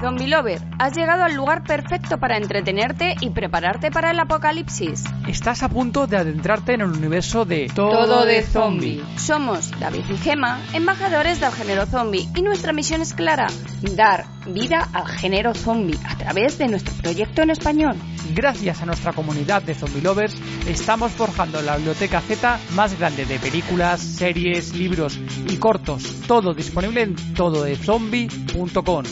Zombie Lover, has llegado al lugar perfecto para entretenerte y prepararte para el apocalipsis. Estás a punto de adentrarte en el universo de Todo de zombie. Somos David y Gema, embajadores del género zombie, y nuestra misión es clara: dar vida al género zombie a través de nuestro proyecto en español. Gracias a nuestra comunidad de zombie lovers, estamos forjando la biblioteca Z más grande de películas, series, libros y cortos, todo disponible en tododezombie.com.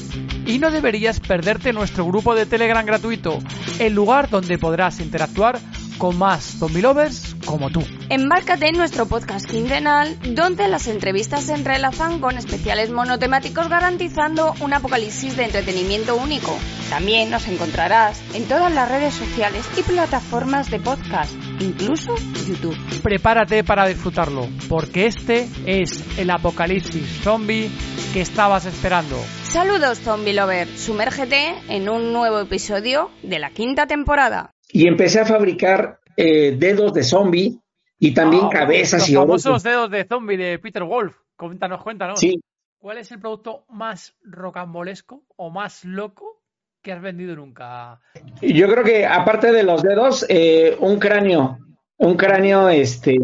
Y no deberías perderte nuestro grupo de Telegram gratuito, el lugar donde podrás interactuar con más zombie lovers como tú. Embárcate en nuestro podcast quincenal, donde las entrevistas se entrelazan con especiales monotemáticos garantizando un apocalipsis de entretenimiento único. También nos encontrarás en todas las redes sociales y plataformas de podcast, incluso YouTube. Prepárate para disfrutarlo, porque este es el apocalipsis zombie que estabas esperando. Saludos Zombie Lover, sumérgete en un nuevo episodio de la quinta temporada. Y empecé a fabricar eh, dedos de zombie y también Ah, cabezas los y ojos. famosos dedos de zombie de Peter Wolf. Cuéntanos, cuéntanos. Sí, ¿Cuál es el producto más rocambolesco o más loco que has vendido nunca? yo creo que aparte de los dedos, eh, un cráneo, un cráneo, este,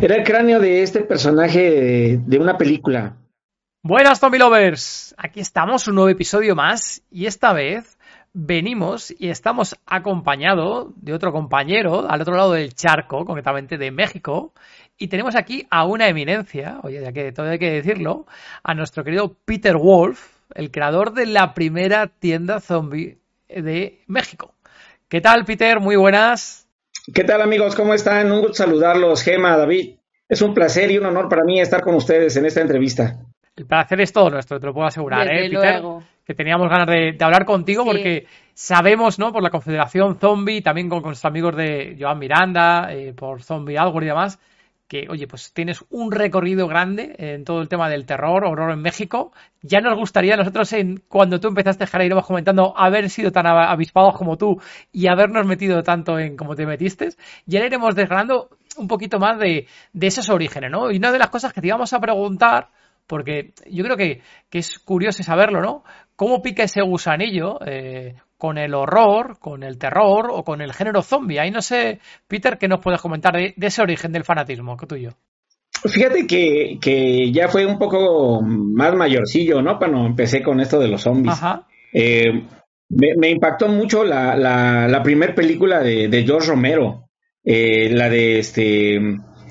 era el cráneo de este personaje de, de una película. Buenas Zombie Lovers, aquí estamos un nuevo episodio más y esta vez venimos y estamos acompañado de otro compañero al otro lado del charco, concretamente de México, y tenemos aquí a una eminencia, oye, ya que todo hay que decirlo, a nuestro querido Peter Wolf, el creador de la primera tienda zombie de México. ¿Qué tal Peter? Muy buenas. ¿Qué tal amigos? ¿Cómo están? Un gusto saludarlos, Gema, David. Es un placer y un honor para mí estar con ustedes en esta entrevista. El placer es todo nuestro, te lo puedo asegurar, Desde ¿eh, Peter? luego. Que teníamos ganas de, de hablar contigo Sí. porque sabemos, ¿no? Por la Confederación Zombie, también con, con nuestros amigos de Joan Miranda, eh, por Zombie Algo y demás, que, oye, pues tienes un recorrido grande en todo el tema del terror, horror en México. Ya nos gustaría, nosotros, en, cuando tú empezaste, Jara, íbamos comentando, haber sido tan avispados como tú y habernos metido tanto en como te metiste. Y ahora iremos desgranando un poquito más de, de esos orígenes, ¿no? Y una de las cosas que te íbamos a preguntar, porque yo creo que, que es curioso saberlo, ¿no? ¿Cómo pica ese gusanillo eh, con el horror, con el terror o con el género zombie? Ahí no sé, Peter, ¿qué nos puedes comentar de, de ese origen del fanatismo que tuyo? Fíjate que, que ya fue un poco más mayorcillo, ¿no? Cuando empecé con esto de los zombies. Ajá. Eh, me, me impactó mucho la, la, la primera película de, de George Romero, eh, la de este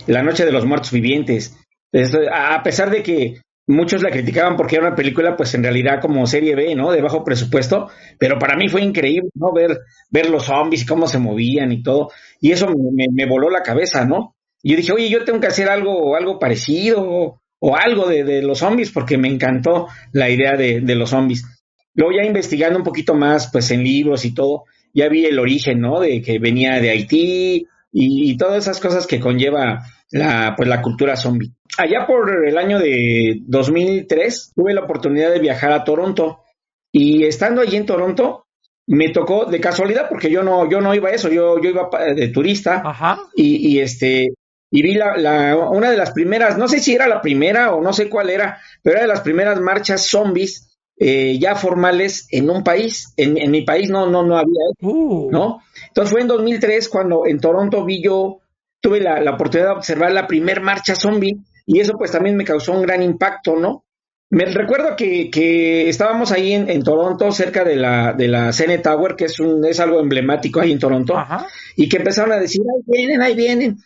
La Noche de los Muertos Vivientes. Esto, a a pesar de que muchos la criticaban porque era una película, pues en realidad como serie B, ¿no? De bajo presupuesto, pero para mí fue increíble, ¿no? Ver, ver los zombies cómo se movían y todo. Y eso me, voló la cabeza, ¿no? Y yo dije, oye, yo tengo que hacer algo, algo parecido o, o algo de, de los zombies porque me encantó la idea de, de los zombies. Luego ya investigando un poquito más, pues en libros y todo, ya vi el origen, ¿no? De que venía de Haití y, y todas esas cosas que conlleva la, pues la cultura zombie. Allá por el año de 2003 tuve la oportunidad de viajar a Toronto y estando allí en Toronto me tocó de casualidad porque yo no, yo no iba a eso, yo, yo iba de turista Ajá. y, y este y vi la, la- una de las primeras, no sé si era la primera o no sé cuál era, pero era de las primeras marchas zombies eh, ya formales en un país. En, en mi país no, no, no había eso, Uh, ¿no? Entonces fue en 2003 cuando en Toronto vi yo, tuve la, la oportunidad de observar la primer marcha zombie y eso pues también me causó un gran impacto, ¿no? Me recuerdo que, que estábamos ahí en, en Toronto, cerca de la, de la CN Tower, que es, un, es algo emblemático ahí en Toronto Ajá. y que empezaron a decir, ahí vienen, ahí vienen.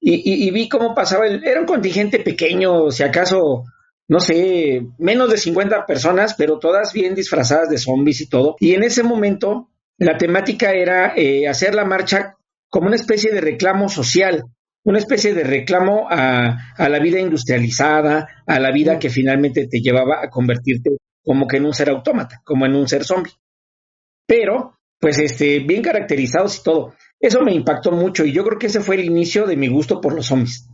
Y, y- y vi cómo pasaba, el, era un contingente pequeño, si acaso, no sé, menos de 50 personas, pero todas bien disfrazadas de zombies y todo. Y en ese momento, la temática era eh, hacer la marcha como una especie de reclamo social, una especie de reclamo a, a la vida industrializada, a la vida que finalmente te llevaba a convertirte como que en un ser autómata, como en un ser zombie. Pero, pues, este, bien caracterizados y todo. Eso me impactó mucho y yo creo que ese fue el inicio de mi gusto por los zombies.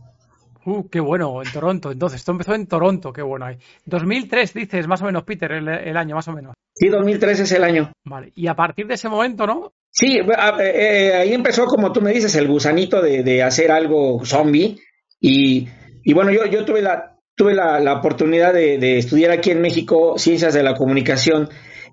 Uh, qué bueno, en Toronto. Entonces, esto empezó en Toronto, qué bueno ahí. 2003, dices, más o menos, Peter, el, el año, más o menos. Sí, 2003 es el año. Vale. Y a partir de ese momento, ¿no? Sí, eh, ahí empezó, como tú me dices, el gusanito de, de hacer algo zombie. Y, y bueno, yo, yo tuve la tuve la, la oportunidad de, de estudiar aquí en México ciencias de la comunicación.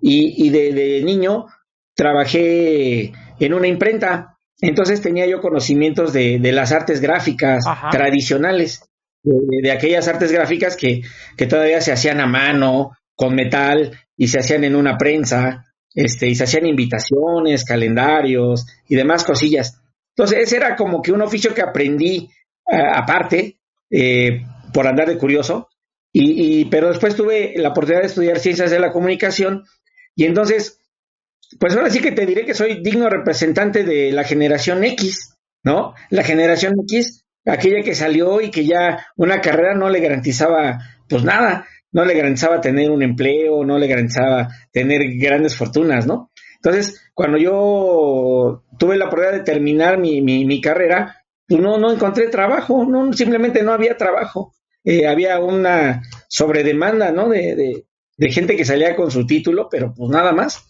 Y, de, niño trabajé en una imprenta, entonces tenía yo conocimientos de, las artes gráficas tradicionales, de, aquellas artes gráficas que, que todavía se hacían a mano, con metal, y se hacían en una prensa, este, y se hacían invitaciones, calendarios y demás cosillas. Entonces, ese era como que un oficio que aprendí eh, aparte, eh, por andar de curioso, y, pero después tuve la oportunidad de estudiar ciencias de la comunicación, y entonces, pues ahora sí que te diré que soy digno representante de la generación X, ¿no? La generación X, aquella que salió y que ya una carrera no le garantizaba, pues nada, no le garantizaba tener un empleo, no le garantizaba tener grandes fortunas, ¿no? Entonces, cuando yo tuve la oportunidad de terminar mi, mi, carrera, pues no, no encontré trabajo, no, simplemente no había trabajo. Eh, había una sobredemanda, ¿no? De, de, gente que salía con su título, pero pues nada más.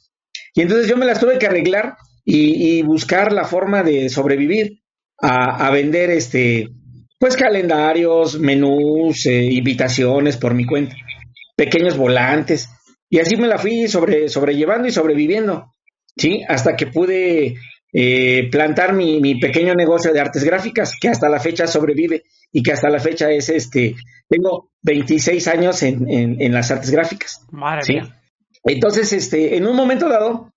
Y entonces yo me las tuve que arreglar y, buscar la forma de sobrevivir a, a, vender este, pues calendarios, menús, eh, invitaciones por mi cuenta pequeños volantes. Y así me la fui sobre, sobrellevando y sobreviviendo, ¿sí? Hasta que pude eh, plantar mi, mi, pequeño negocio de artes gráficas, que hasta la fecha sobrevive y que hasta la fecha es este, tengo 26 años en, en, las artes gráficas. ¿sí? Entonces, este, en un momento dado,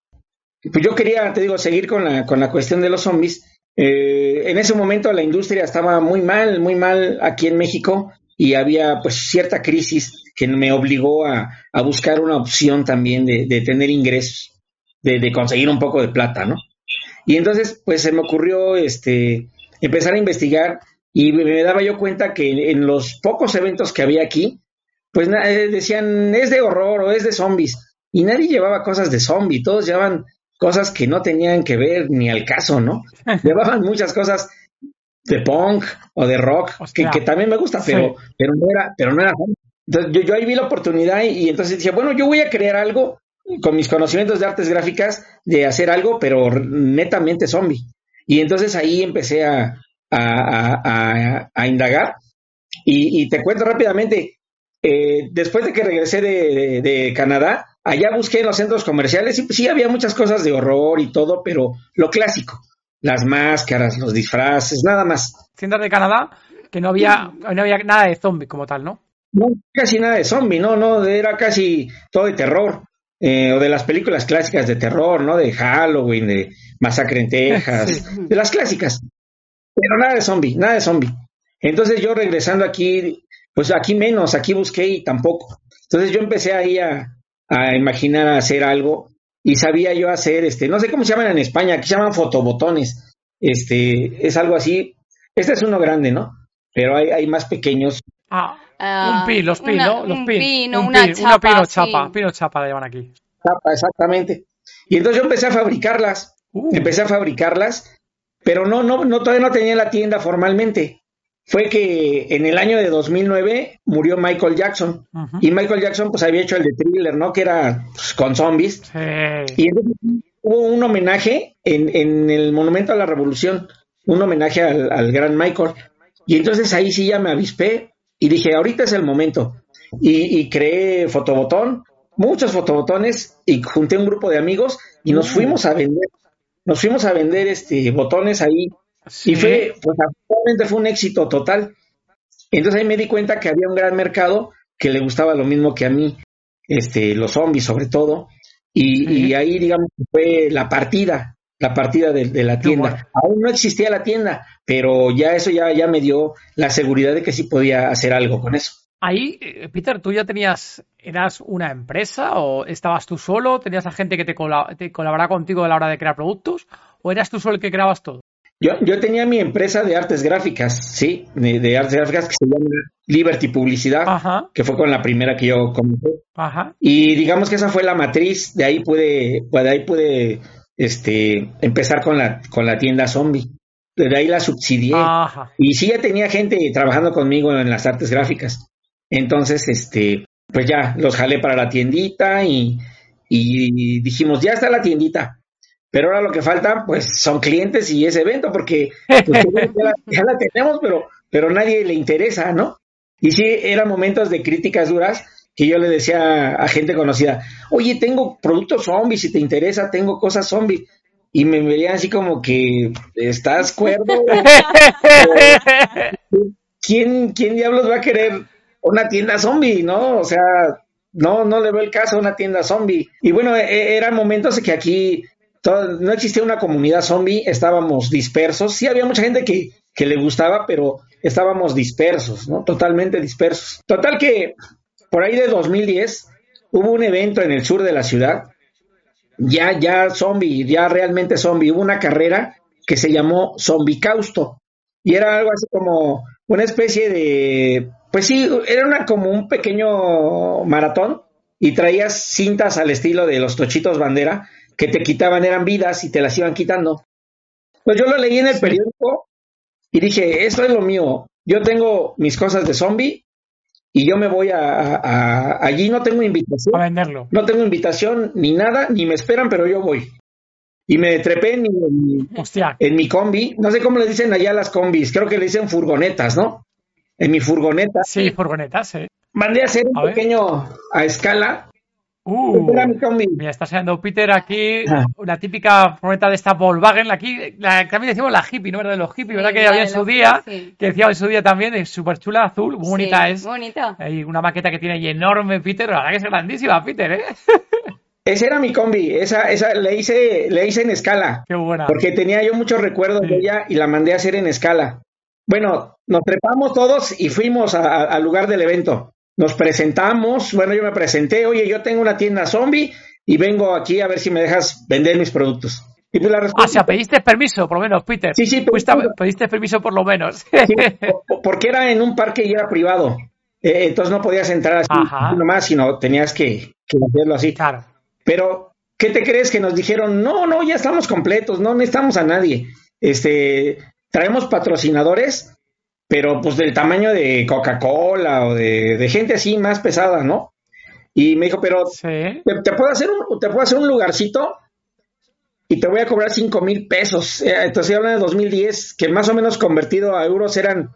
pues yo quería, te digo, seguir con la, con la cuestión de los zombies. Eh, en ese momento la industria estaba muy mal, muy mal aquí en México y había pues cierta crisis que me obligó a, buscar una opción también de, tener ingresos, de, conseguir un poco de plata, ¿no? Y entonces, pues se me ocurrió este, empezar a investigar y me daba yo cuenta que en los pocos eventos que había aquí, pues eh, decían, es de horror o es de zombies. Y nadie llevaba cosas de zombie, todos llevaban cosas que no tenían que ver ni al caso, ¿no? llevaban muchas cosas de punk o de rock, que, también me gusta, pero, pero no era, pero no era entonces yo, ahí vi la oportunidad y, entonces decía, bueno, yo voy a crear algo con mis conocimientos de artes gráficas, de hacer algo, pero netamente zombie. Y entonces ahí empecé a, a, indagar. Y, te cuento rápidamente, eh, después de que regresé de, Canadá, allá busqué en los centros comerciales y sí había muchas cosas de horror y todo, pero lo clásico, las máscaras, los disfraces, nada más. Tiendas de Canadá que no había, no había nada de zombie como tal, ¿no? No, casi nada de zombie, no, no, era casi todo de terror. Eh, o de las películas clásicas de terror, ¿no? De Halloween, de Masacre en Texas, de las clásicas. Pero nada de zombie, nada de zombie. Entonces yo regresando aquí, pues aquí menos, aquí busqué y tampoco. Entonces yo empecé ahí a, a imaginar hacer algo y sabía yo hacer, este, no sé cómo se llaman en España, aquí se llaman fotobotones. Este, es algo así. Este es uno grande, ¿no? Pero hay, hay más pequeños. Ah, un pin, los pin, ¿no? Los pin. una, chapa, una chapa, pino chapa le llaman aquí. Chapa, exactamente. Y entonces yo empecé a fabricarlas. Uh. Empecé a fabricarlas, pero no, no, no, todavía no tenía la tienda formalmente. Fue que en el año de 2009 murió Michael Jackson. Y Michael Jackson pues había hecho el de thriller, ¿no? Que era pues, con zombies. Y entonces hubo un homenaje en, en, el Monumento a la Revolución, un homenaje al, al gran Michael. Y entonces ahí sí ya me avispé y dije, ahorita es el momento. Y, creé fotobotón, muchos fotobotones, y junté un grupo de amigos y nos mm. fuimos a vender. Nos fuimos a vender este botones ahí. Y fue, pues fue un éxito total. Entonces ahí me di cuenta que había un gran mercado que le gustaba lo mismo que a mí, este, los zombies sobre todo. Y, y ahí, digamos, fue la partida la partida de, la tienda. Aún no existía la tienda, pero ya eso ya, ya me dio la seguridad de que sí podía hacer algo con eso. Ahí, eh, Peter, ¿tú ya tenías, eras una empresa o estabas tú solo? ¿Tenías a gente que te, colaboraba contigo a la hora de crear productos? ¿O eras tú solo el que creabas todo? Yo, yo tenía mi empresa de artes gráficas, sí, de, artes gráficas que se llama Liberty Publicidad, que fue con la primera que yo comenté. Y digamos que esa fue la matriz, de ahí pude, pues de ahí pude este, empezar con la, con la tienda zombie. De ahí la subsidié. Y sí ya tenía gente trabajando conmigo en las artes gráficas. Entonces, este, pues ya los jalé para la tiendita y, y dijimos, ya está la tiendita. Pero ahora lo que falta, pues, son clientes y ese evento, porque pues, ya, la, tenemos, pero, pero nadie le interesa, ¿no? Y sí, eran momentos de críticas duras, que yo le decía a gente conocida, oye, tengo productos zombies, si te interesa, tengo cosas zombies. Y me veían así como que, ¿estás cuerdo? ¿Quién, ¿Quién diablos va a querer una tienda zombie, no? O sea, no, no le veo el caso a una tienda zombie. Y bueno, e, e, eran momentos que aquí no existía una comunidad zombie, estábamos dispersos. Sí había mucha gente que, que le gustaba, pero estábamos dispersos, ¿no? Totalmente dispersos. Total que por ahí de 2010 hubo un evento en el sur de la ciudad, ya, ya zombie, ya realmente zombie, hubo una carrera que se llamó Zombie Causto y era algo así como una especie de, pues sí, era una, como un pequeño maratón y traías cintas al estilo de los tochitos bandera que te quitaban, eran vidas y te las iban quitando. Pues yo lo leí en el periódico y dije, esto es lo mío, yo tengo mis cosas de zombie y yo me voy a, allí no tengo invitación. A venderlo. No tengo invitación ni nada, ni me esperan, pero yo voy. Y me trepé en mi, en mi combi. No sé cómo le dicen allá las combis. Creo que le dicen furgonetas, ¿no? En mi furgoneta. Sí, furgonetas, sí. Mandé a hacer un pequeño a escala Uh, mira, está enseñando Peter aquí ah. una típica furgoneta de esta Volkswagen, aquí la, también decimos la hippie, ¿no? De los hippies, ¿verdad? que había en su día, que decía en su día también, es súper chula, azul, muy bonita es. bonita. Hay una maqueta que tiene ahí enorme, Peter, la verdad que es grandísima, Peter, ¿eh? Esa era mi combi, esa, esa le hice, le hice en escala. Qué buena. Porque tenía yo muchos recuerdos de ella y la mandé a hacer en escala. Bueno, nos trepamos todos y fuimos al lugar del evento nos presentamos, bueno, yo me presenté, oye, yo tengo una tienda zombie y vengo aquí a ver si me dejas vender mis productos. Y pues la respuesta, ah, o sea, pediste permiso, por lo menos, Peter. Sí, sí, pediste permiso por lo menos. porque era en un parque y era privado. Eh, entonces no podías entrar así nomás, sino tenías que, que hacerlo así. Claro. Pero, ¿qué te crees que nos dijeron? No, no, ya estamos completos, no necesitamos a nadie. Este, traemos patrocinadores pero pues del tamaño de Coca-Cola o de, gente así más pesada, ¿no? Y me dijo, pero ¿te, puedo hacer un, te puedo hacer un lugarcito y te voy a cobrar cinco mil pesos. Eh, entonces hablan de 2010, que más o menos convertido a euros eran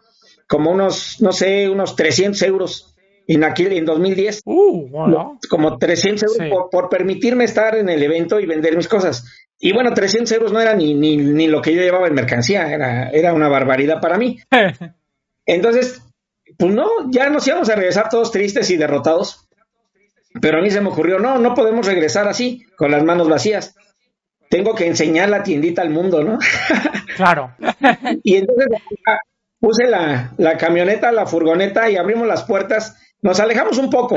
como unos, no sé, unos 300 euros en aquí en 2010. Uh, bueno. Como 300 euros por, permitirme estar en el evento y vender mis cosas. Y bueno, 300 euros no era ni, ni, ni lo que yo llevaba en mercancía, era, era una barbaridad para mí. Entonces, pues no, ya nos íbamos a regresar todos tristes y derrotados. Pero a mí se me ocurrió, no, no podemos regresar así, con las manos vacías. Tengo que enseñar la tiendita al mundo, ¿no? Claro. y entonces puse la, la camioneta, la furgoneta y abrimos las puertas. Nos alejamos un poco.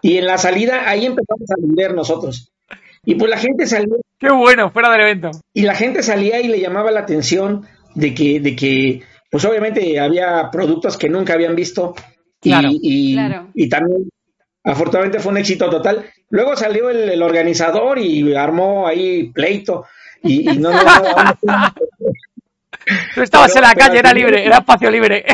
Y en la salida ahí empezamos a vender nosotros. Y pues la gente salía. Qué bueno, fuera del evento. Y la gente salía y le llamaba la atención de que, de que pues obviamente había productos que nunca habían visto y, y, también afortunadamente fue un éxito total. Luego salió el, organizador y armó ahí pleito y, no, no, Tú estabas en la calle, era libre, era espacio libre.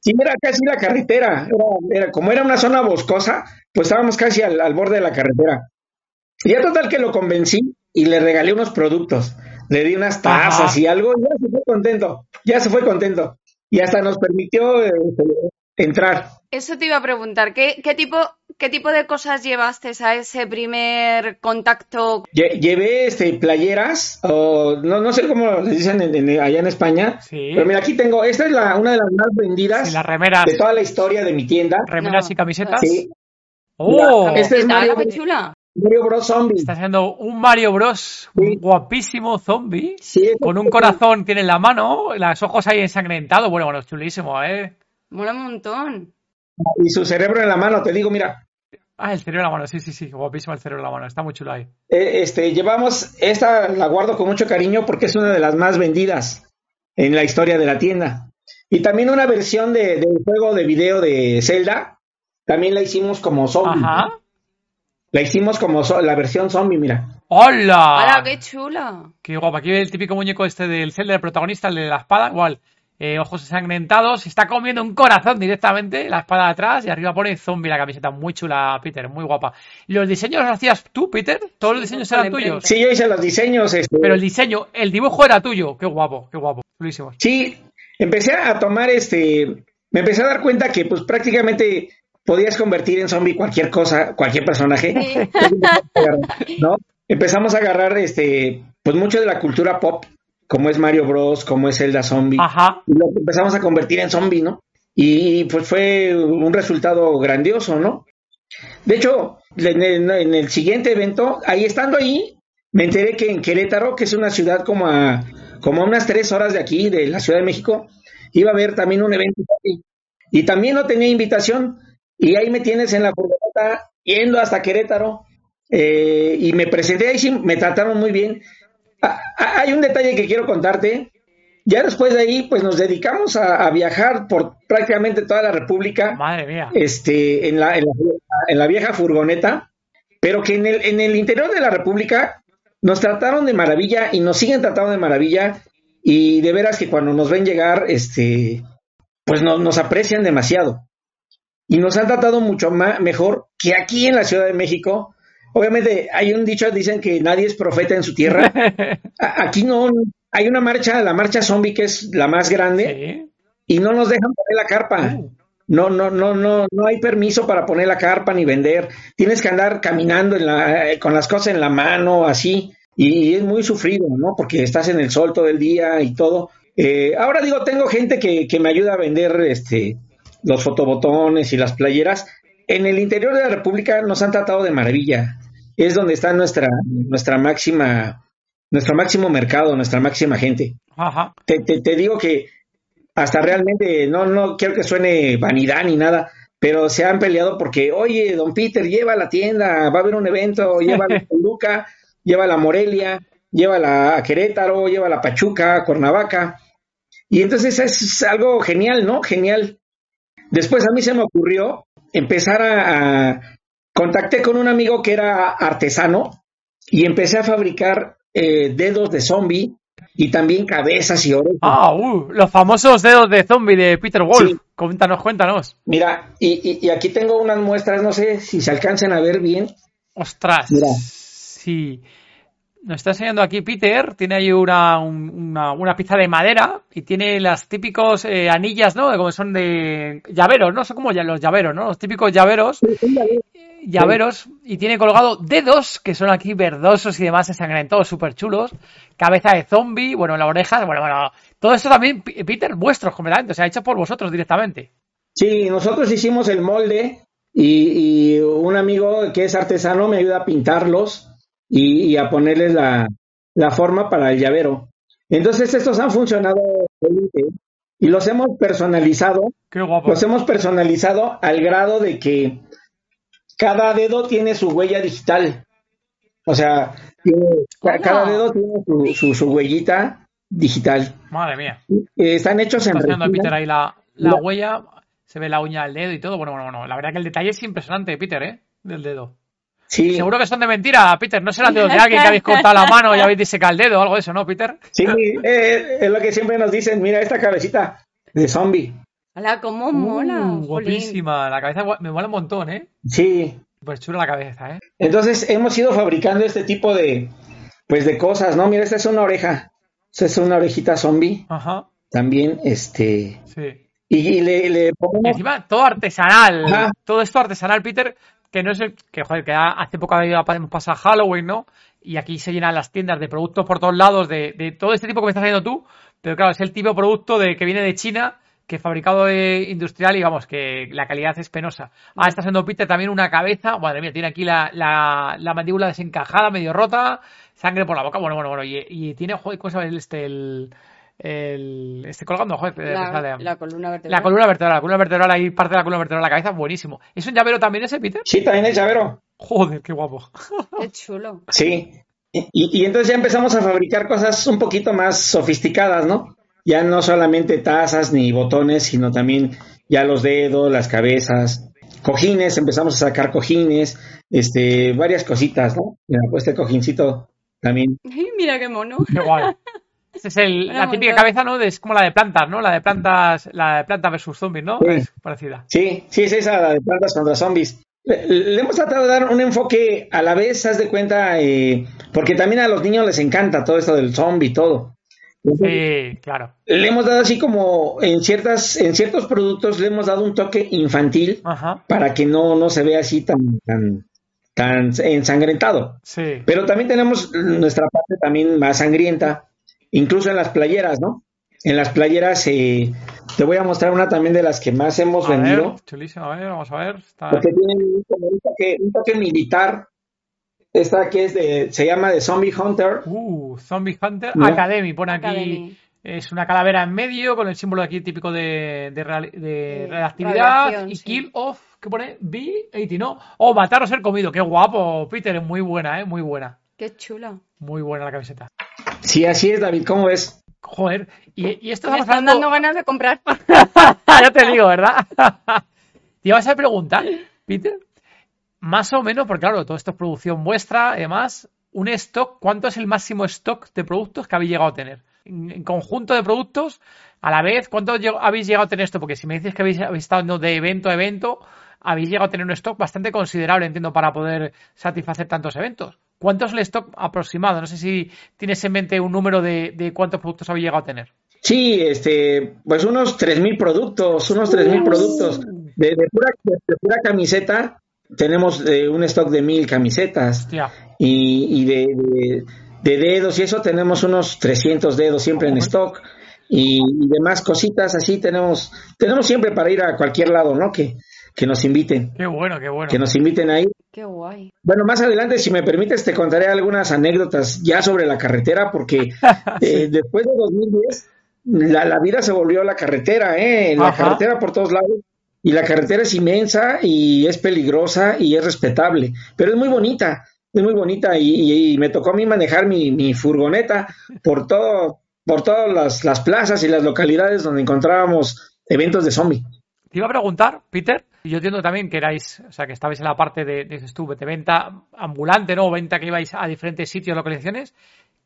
Sí, era casi la carretera. Era, como era una zona boscosa, pues estábamos casi al, al borde de la carretera. Y ya total que lo convencí y le regalé unos productos le di unas tazas y algo, y ya se fue contento, ya se fue contento. Y hasta nos permitió eh, entrar. Eso te iba a preguntar, ¿qué, qué, tipo, ¿qué tipo de cosas llevaste a ese primer contacto? llevé este, playeras, o no, no sé cómo les dicen allá en España, pero mira, aquí tengo, esta es la, una de las más vendidas de toda la historia de mi tienda. ¿Remeras y camisetas? Sí. ¡Oh! Este es Mario, chula. Mario Bros. Zombie. Está haciendo un Mario Bros. guapísimo zombie. con un corazón tiene en la mano, los ojos ahí ensangrentados. Bueno, bueno, chulísimo, ¿eh? Mola un montón. Y su cerebro en la mano, te digo, mira. Ah, el cerebro en la mano, sí, sí, sí, guapísimo el cerebro en la mano, está muy chulo ahí. Eh, este, llevamos, esta la guardo con mucho cariño porque es una de las más vendidas en la historia de la tienda. Y también una versión de, del juego de video de Zelda, también la hicimos como zombie. Ajá. La hicimos como la versión zombie, mira. ¡Hola! ¡Hola, qué chula! Qué guapa. Aquí ve el típico muñeco este del cel del protagonista, el de la espada, igual. Eh, ojos ensangrentados, está comiendo un corazón directamente, la espada de atrás, y arriba pone zombie la camiseta. Muy chula, Peter, muy guapa. ¿Los diseños los hacías tú, Peter? ¿Todos los diseños eran tuyos? Sí, yo hice los diseños. Este... Pero el diseño, el dibujo era tuyo. Qué guapo, qué guapo. Sí, empecé a tomar este. Me empecé a dar cuenta que, pues prácticamente podías convertir en zombie cualquier cosa, cualquier personaje. ¿no? Empezamos a agarrar este, pues mucho de la cultura pop, como es Mario Bros, como es Zelda Zombie. Ajá. Y lo empezamos a convertir en zombie, ¿no? Y pues fue un resultado grandioso, ¿no? De hecho, en el, en el siguiente evento, ahí estando ahí, me enteré que en Querétaro, que es una ciudad como a, como a unas tres horas de aquí, de la Ciudad de México, iba a haber también un evento. Y también no tenía invitación. Y ahí me tienes en la furgoneta yendo hasta Querétaro. eh, y me presenté ahí, sí, me trataron muy bien. Ah, ah, hay un detalle que quiero contarte. Ya después de ahí, pues nos dedicamos a, a viajar por prácticamente toda la República Madre mía. este, en, la, en, la, en la vieja furgoneta, pero que en el, en el interior de la República nos trataron de maravilla y nos siguen tratando de maravilla y de veras que cuando nos ven llegar, este, pues no- nos aprecian demasiado y nos han tratado mucho más, mejor que aquí en la Ciudad de México. Obviamente hay un dicho, dicen que nadie es profeta en su tierra. Aquí no, hay una marcha, la marcha zombie que es la más grande Sí. y no nos dejan poner la carpa. Uh. No, no, no, no, no hay permiso para poner la carpa ni vender. Tienes que andar caminando en la, eh, con las cosas en la mano, así. Y es muy sufrido, ¿no? Porque estás en el sol todo el día y todo. Eh, ahora digo, tengo gente que, que me ayuda a vender este, los fotobotones y las playeras. En el interior de la República nos han tratado de maravilla. Es donde está nuestra, nuestra máxima, nuestro máximo mercado, nuestra máxima gente Ajá. te, te, te digo que hasta realmente, no, no quiero que suene vanidad ni nada, pero se han peleado porque, oye, don Peter, lleva a la tienda, va a haber un evento, lleva a Toluca, lleva a la Morelia, lleva a Querétaro, lleva a la Pachuca, Cuernavaca. Y entonces es algo genial, ¿no? Genial. Después a mí se me ocurrió empezar a, a contacté con un amigo que era artesano y empecé a fabricar eh, dedos de zombie y también cabezas y orejas. Ah, uh, los famosos dedos de zombie de Peter Wolf. Sí. Cuéntanos, cuéntanos. Mira, y, y- y aquí tengo unas muestras, no sé si se alcanzan a ver bien. Ostras. Mira. Sí. Nos está enseñando aquí Peter. Tiene ahí una, un- una, una pieza de madera y tiene las típicos eh, anillas, ¿no? Como son de llaveros, ¿no? Son como los llaveros, ¿no? Los típicos llaveros. Llaveros. Y tiene colgado dedos que son aquí verdosos y demás ensangrentados, súper chulos. Cabeza de zombie, bueno, la oreja. Bueno, bueno. Todo esto también, Peter, vuestros completamente. O sea, hecho por vosotros directamente. Sí, nosotros hicimos el molde y, y un amigo que es artesano me ayuda a pintarlos y, y a ponerles la, la forma para el llavero. Entonces estos han funcionado y los hemos personalizado Qué guapo. Los hemos personalizado al grado de que cada dedo tiene su huella digital. O sea, tiene- cada dedo tiene su, su, su huellita digital. Madre mía. Eh, están hechos en Está. Peter ahí la, la Mira. huella, se ve la uña del dedo y todo. Bueno, bueno, bueno. La verdad que el detalle es impresionante, Peter, ¿eh? Del dedo. Sí, Seguro que son de mentira, Peter. No serán dedos de alguien que habéis cortado la mano y habéis disecado el dedo o algo de eso, ¿no, Peter? sí, eh, es lo que siempre nos dicen. Mira esta cabecita de zombie. Hola, cómo mola. Uh, guapísima. La cabeza me mola un montón, ¿eh? Sí. Súper chula la cabeza, ¿eh? Entonces hemos ido fabricando este tipo de, pues, de cosas, ¿no? Mira, esta es una oreja. Esta es una orejita zombie. Ajá. También, este. Sí. Y, y le, le Y ponemos. encima, todo artesanal. Ajá. Todo esto artesanal, Peter, que no es el, que joder, que ha- hace poco ha ido a pa- pasar Halloween, ¿no? Y aquí se llenan las tiendas de productos por todos lados, de, de todo este tipo que me estás haciendo tú, pero claro, es el tipo de producto de, que viene de China, que es fabricado eh, industrial y vamos, que la calidad es penosa. Ah, está haciendo Peter también una cabeza, madre mía, tiene aquí la, la, la mandíbula desencajada, medio rota, sangre por la boca, bueno, bueno, bueno, y, y tiene, joder, ¿cómo se llama este, el, el, este colgando, joder, La, sale- la columna vertebral. la columna vertebral, la columna vertebral, ahí parte de la columna vertebral la cabeza, buenísimo. ¿Es un llavero también ese, Peter? Sí, también es llavero. Joder, qué guapo. Qué chulo. Sí. Y, y entonces ya empezamos a fabricar cosas un poquito más sofisticadas, ¿no? Ya no solamente tazas ni botones, sino también ya los dedos, las cabezas, cojines, empezamos a sacar cojines, este, varias cositas, ¿no? Mira, pues este cojincito también. Ay, mira qué mono. Qué guay. Esta es el- la típica montón. cabeza, ¿no? De- es como la de plantas, ¿no? La de plantas, la de planta versus zombies, ¿no? Sí. Es parecida. Sí, sí, es esa, la de plantas contra zombies. Le, le hemos tratado de dar un enfoque a la vez, haz de cuenta, eh, porque también a los niños les encanta todo esto del zombie y todo. Sí, claro. Le hemos dado así como en ciertas, en ciertos productos le hemos dado un toque infantil Ajá. para que no, no se vea así tan, tan, tan ensangrentado. Sí. Pero también tenemos nuestra parte también más sangrienta, incluso en las playeras, ¿no? En las playeras eh, te voy a mostrar una también de las que más hemos A vendido, ver, chulísimo, a ver, vamos a ver. Está- porque tienen un, toque, un toque militar. Esta que es de, se llama de Zombie Hunter. Uh, Zombie Hunter ¿No? Academy, pone aquí. Academy. Es una calavera en medio con el símbolo aquí típico de, de, real- de De reactividad y sí. kill off, ¿qué pone? B80, ¿no? O matar o ser comido. Qué guapo, Peter, es muy buena, ¿eh? Muy buena. Qué chula. Muy buena la camiseta. Sí, así es, David, ¿cómo ves? Joder, y, y esto Me están hablando- dando ganas de comprar. ya te digo, ¿verdad? te ibas a preguntar, Peter, más o menos, porque claro, todo esto es producción vuestra, además, un stock, ¿cuánto es el máximo stock de productos que habéis llegado a tener? En, en conjunto de productos, a la vez, ¿cuánto habéis llegado a tener esto? Porque si me dices que habéis, habéis estado de evento a evento, habéis llegado a tener un stock bastante considerable, entiendo, para poder satisfacer tantos eventos. ¿Cuánto es el stock aproximado? No sé si tienes en mente un número de, de cuántos productos habéis llegado a tener. Sí, este, pues unos 3.000 productos, unos 3.000 productos. De, de pura, de, de pura camiseta tenemos eh, un stock de 1.000 camisetas. Hostia. Y, y de, de- de dedos y eso tenemos unos 300 dedos siempre en stock. Y, y demás cositas así tenemos, tenemos siempre para ir a cualquier lado, ¿no? Que, que nos inviten, Qué bueno, qué bueno. que nos inviten ahí. Qué guay. Bueno, más adelante, si me permites, te contaré algunas anécdotas ya sobre la carretera, porque eh, después de 2010, la, la vida se volvió la carretera, ¿eh? La Ajá. carretera por todos lados. Y la carretera es inmensa y es peligrosa y es respetable, pero es muy bonita, es muy bonita. Y, y- y me tocó a mí manejar mi, mi furgoneta por todo, por todas las, las plazas y las localidades donde encontrábamos eventos de zombie. Te iba a preguntar, Peter, yo entiendo también que erais, o sea, que estabais en la parte de, tú, de venta ambulante, ¿no? O venta que ibais a diferentes sitios, localizaciones.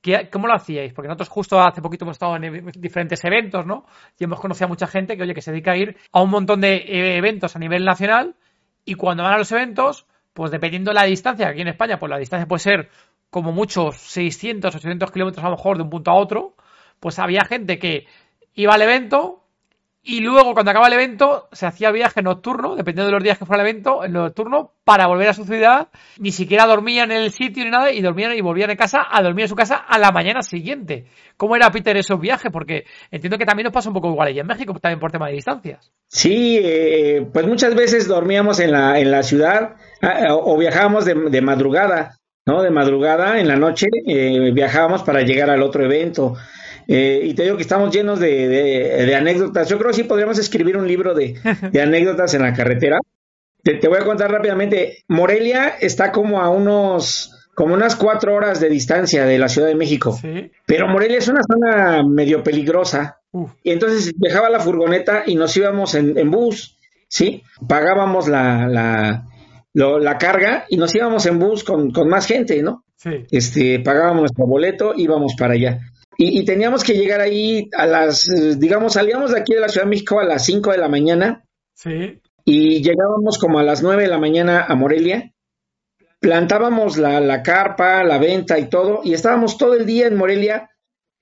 ¿Qué- ¿Cómo lo hacíais? Porque nosotros justo hace poquito hemos estado en diferentes eventos, ¿no? Y hemos conocido a mucha gente que, oye, que se dedica a ir a un montón de eh, eventos a nivel nacional y cuando van a los eventos, pues dependiendo de la distancia, aquí en España, pues la distancia puede ser como mucho 600, 800 kilómetros a lo mejor de un punto a otro, pues había gente que iba al evento y luego cuando acaba el evento se hacía viaje nocturno, dependiendo de los días que fuera el evento, en nocturno, para volver a su ciudad, ni siquiera dormían en el sitio ni nada y dormían y volvían a casa a dormir en su casa a la mañana siguiente. ¿Cómo era Peter esos viajes? Porque entiendo que también nos pasa un poco igual allá en México, también por tema de distancias. Sí, eh, pues muchas veces dormíamos en la, en la ciudad ah, o viajábamos de, de madrugada, ¿no? De madrugada en la noche eh, viajábamos para llegar al otro evento. Eh, y te digo que estamos llenos de, de- de anécdotas. Yo creo que sí podríamos escribir un libro de, de anécdotas en la carretera. Te, te voy a contar rápidamente. Morelia está como a unos, como unas cuatro horas de distancia de la Ciudad de México. Sí. Pero Morelia es una zona medio peligrosa. Y entonces dejaba la furgoneta y nos íbamos en, en bus, ¿sí? Pagábamos la, la, lo- la carga y nos íbamos en bus con, con más gente, ¿no? Sí. Este, pagábamos nuestro boleto, íbamos para allá. Y, y teníamos que llegar ahí a las, digamos, salíamos de aquí de la Ciudad de México a las 5 de la mañana Sí. y llegábamos como a las 9 de la mañana a Morelia. Plantábamos la, la carpa, la venta y todo, y estábamos todo el día en Morelia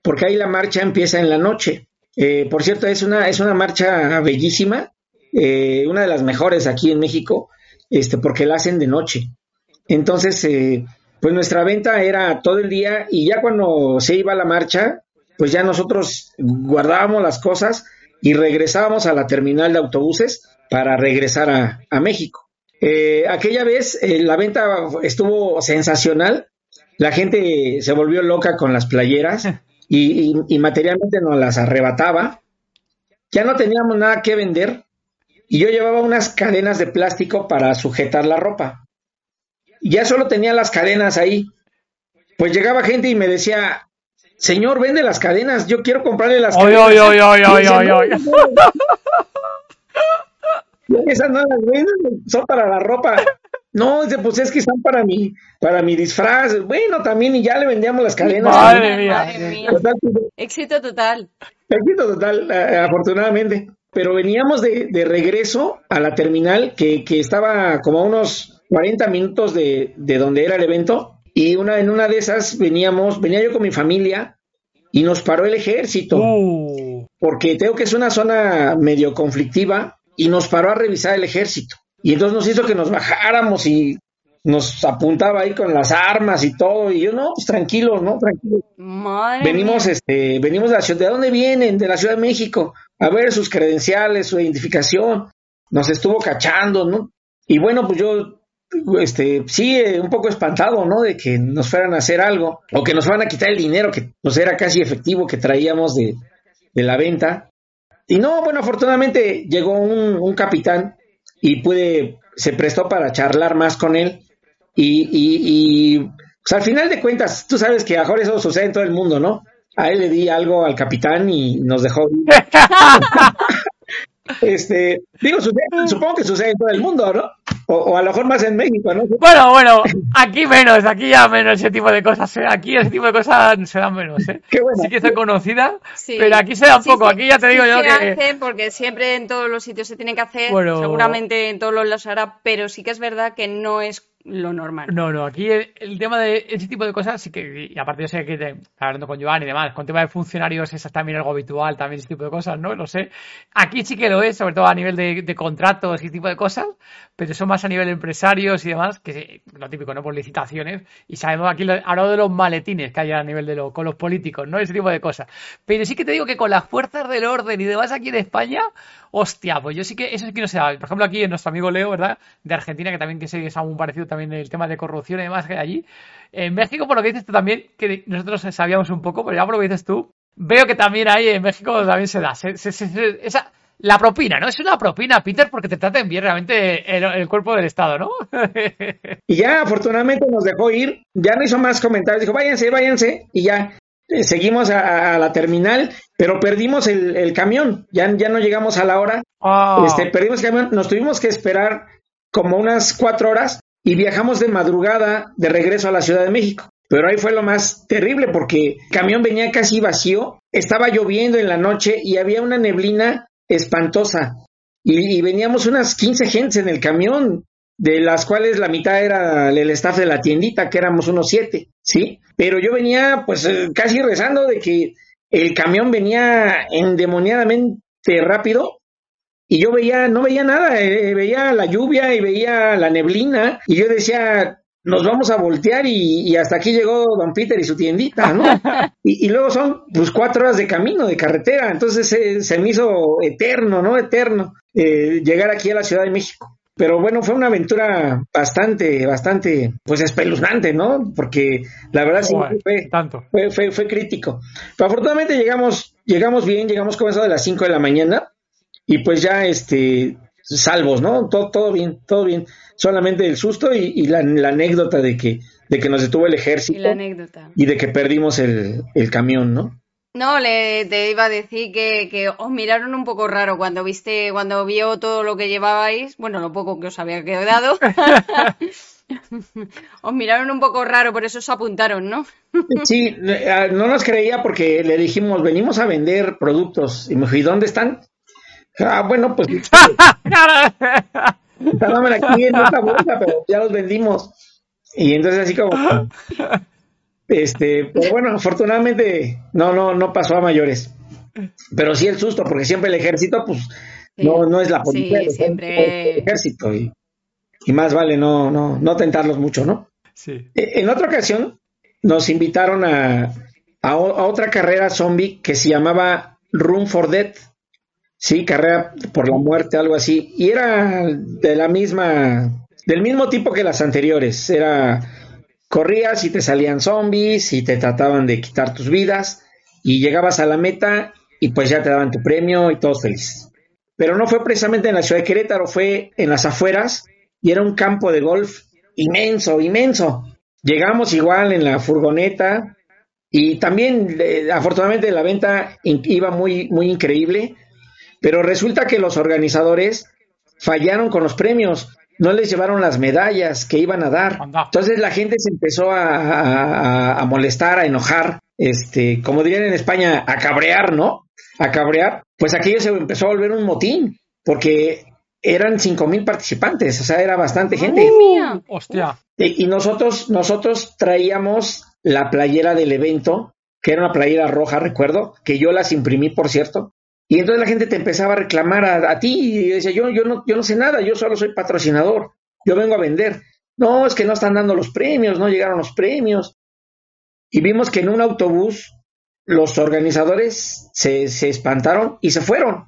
porque ahí la marcha empieza en la noche. Eh, por cierto, es una, es una marcha bellísima, eh, una de las mejores aquí en México, este, porque la hacen de noche. Entonces, eh, pues nuestra venta era todo el día y ya cuando se iba la marcha, pues ya nosotros guardábamos las cosas y regresábamos a la terminal de autobuses para regresar a, a México. Eh, aquella vez eh, la venta estuvo sensacional, la gente se volvió loca con las playeras y, y- y materialmente nos las arrebataba. Ya no teníamos nada que vender y yo llevaba unas cadenas de plástico para sujetar la ropa. Y ya solo tenía las cadenas ahí. Pues llegaba gente y me decía, señor, vende las cadenas, yo quiero comprarle las Oy, cadenas. oy, oy, oy, oy, decía, oy, "No, oy. no, yo esas no las vendo, son para la ropa. No, dice, pues es que están para mi, para mi disfraz. Bueno, también, y ya le vendíamos las cadenas. Madre mía. Madre mía. Total, Éxito total. Éxito total, eh, afortunadamente. Pero veníamos de, de regreso a la terminal que, que estaba como a unos 40 minutos de, de donde era el evento. Y una, en una de esas veníamos, venía yo con mi familia y nos paró el ejército. Uh. Porque tengo que es una zona medio conflictiva y nos paró a revisar el ejército. Y entonces nos hizo que nos bajáramos y nos apuntaba ahí con las armas y todo. Y yo, no, pues tranquilo, ¿no? Tranquilo. Madre Venimos, mía. este, venimos de la ciudad. ¿De dónde vienen? De la Ciudad de México. A ver sus credenciales, su identificación. Nos estuvo cachando, ¿no? Y bueno, pues yo, este, sí, eh, un poco espantado, ¿no? De que nos fueran a hacer algo. O que nos fueran a quitar el dinero que pues era casi efectivo que traíamos de, de la venta. Y no, bueno, afortunadamente llegó un, un capitán y pude, se prestó para charlar más con él. Y, y, y pues al final de cuentas, tú sabes que a mejor eso sucede en todo el mundo, ¿no? A él le di algo al capitán y nos dejó. este, digo, sucede- supongo que sucede en todo el mundo, ¿no? O, o a lo mejor más en México, ¿no? Bueno, bueno, aquí menos, aquí ya menos ese tipo de cosas. ¿eh? Aquí ese tipo de cosas se dan menos, ¿eh? Qué bueno. Sí que son conocidas, Sí. pero aquí se da un Sí, poco. sí, Aquí ya te sí digo yo se que. hacen porque siempre en todos los sitios se tiene que hacer, Bueno. seguramente en todos los lados hará, pero sí que es verdad que no es lo normal. No, no, aquí el, tema de ese tipo de cosas sí que, y aparte yo sé que hablando con Joan y demás, con tema de funcionarios es también algo habitual, también ese tipo de cosas, ¿no? Lo sé. Aquí sí que lo es, sobre todo a nivel de, contratos y ese tipo de cosas, pero eso más a nivel de empresarios y demás, que lo típico, ¿no? Por licitaciones, y sabemos aquí, hablado de los maletines que hay a nivel de con los políticos, ¿no? Ese tipo de cosas. Pero sí que te digo que con las fuerzas del orden y demás aquí en España, hostia, pues yo sí que, eso sí que no se da. Por ejemplo, aquí en nuestro amigo Leo, ¿verdad? De Argentina, que también que que es parecido también el tema de corrupción y demás que hay allí. En México, por lo que dices tú también, que nosotros sabíamos un poco, pero ya por lo que dices tú, veo que también ahí en México también se da. Se- se- se- esa, la propina, ¿no? Es una propina, Peter, porque te traten bien realmente el, el cuerpo del Estado, ¿no? Y ya afortunadamente nos dejó ir, ya no hizo más comentarios, dijo váyanse, váyanse, y ya eh, seguimos a, a la terminal, pero perdimos el, el camión, ya, ya no llegamos a la hora, Ah, este, perdimos el camión, nos tuvimos que esperar como unas cuatro horas y viajamos de madrugada de regreso a la Ciudad de México. Pero ahí fue lo más terrible porque el camión venía casi vacío, estaba lloviendo en la noche y había una neblina espantosa. Y, veníamos unas 15 gentes en el camión, de las cuales la mitad era el staff de la tiendita, que éramos unos siete, ¿sí? Pero yo venía pues eh, casi rezando de que el camión venía endemoniadamente rápido y yo veía, no veía nada, eh, veía la lluvia y veía la neblina y yo decía, nos vamos a voltear y, y hasta aquí llegó Don Peter y su tiendita, ¿no? y, y luego son pues cuatro horas de camino, de carretera, entonces eh, se me hizo eterno, ¿no? Eterno eh, llegar aquí a la Ciudad de México. Pero bueno, fue una aventura bastante, bastante, pues espeluznante, ¿no? Porque la verdad sí fue, tanto. fue, fue, fue crítico. Pero afortunadamente llegamos, llegamos bien, llegamos como eso de las 5 de la mañana y pues ya este salvos, ¿no? Todo, todo bien, todo bien. Solamente el susto y, y la, la anécdota de que, de que nos detuvo el Y ejército la y, anécdota. de que perdimos el, el camión, ¿no? No, le, te iba a decir que, que os miraron un poco raro cuando viste, cuando vio todo lo que llevabais, bueno, lo poco que os había quedado. os miraron un poco raro, por eso os apuntaron, ¿no? Sí, eh, no nos creía porque le dijimos, venimos a vender productos. Y me dijo, ¿y dónde están? Ah, bueno, pues estaban aquí en esta bolsa, pero ya los vendimos. Y entonces así como, este, pero bueno, afortunadamente no, no, no pasó a mayores. Pero sí el susto, porque siempre el ejército, pues, Sí. no, no es la Sí, policía, el siempre- ejército, y, y más vale no, no, no tentarlos mucho, ¿no? Sí. Eh, En otra ocasión nos invitaron a, a, a otra carrera zombie que se llamaba Room for Death. Sí, carrera por la muerte, algo así. Y era de la misma, del mismo tipo que las anteriores. Era, corrías y te salían zombies y te trataban de quitar tus vidas y llegabas a la meta y pues ya te daban tu premio y todos felices. Pero no fue precisamente en la ciudad de Querétaro, fue en las afueras y era un campo de golf inmenso, inmenso. Llegamos igual en la furgoneta y también eh, afortunadamente la venta iba muy, muy increíble, pero resulta que los organizadores fallaron con los premios, no les llevaron las medallas que iban a dar. Entonces la gente se empezó a, a- a- a molestar, a enojar, este, como dirían en España, a cabrear, ¿no? A cabrear. Pues aquello se empezó a volver un motín, porque eran cinco mil participantes, o sea, era bastante gente. ¡Madre mía! Hostia. Y y nosotros, nosotros traíamos la playera del evento que era una playera roja, recuerdo, que yo las imprimí, por cierto. Y entonces la gente te empezaba a reclamar a, ti y decía, yo, yo, no, yo no sé nada, yo solo soy patrocinador, yo vengo a vender. No, es que no están dando los premios, no llegaron los premios. Y vimos que en un autobús los organizadores se, se espantaron y se fueron.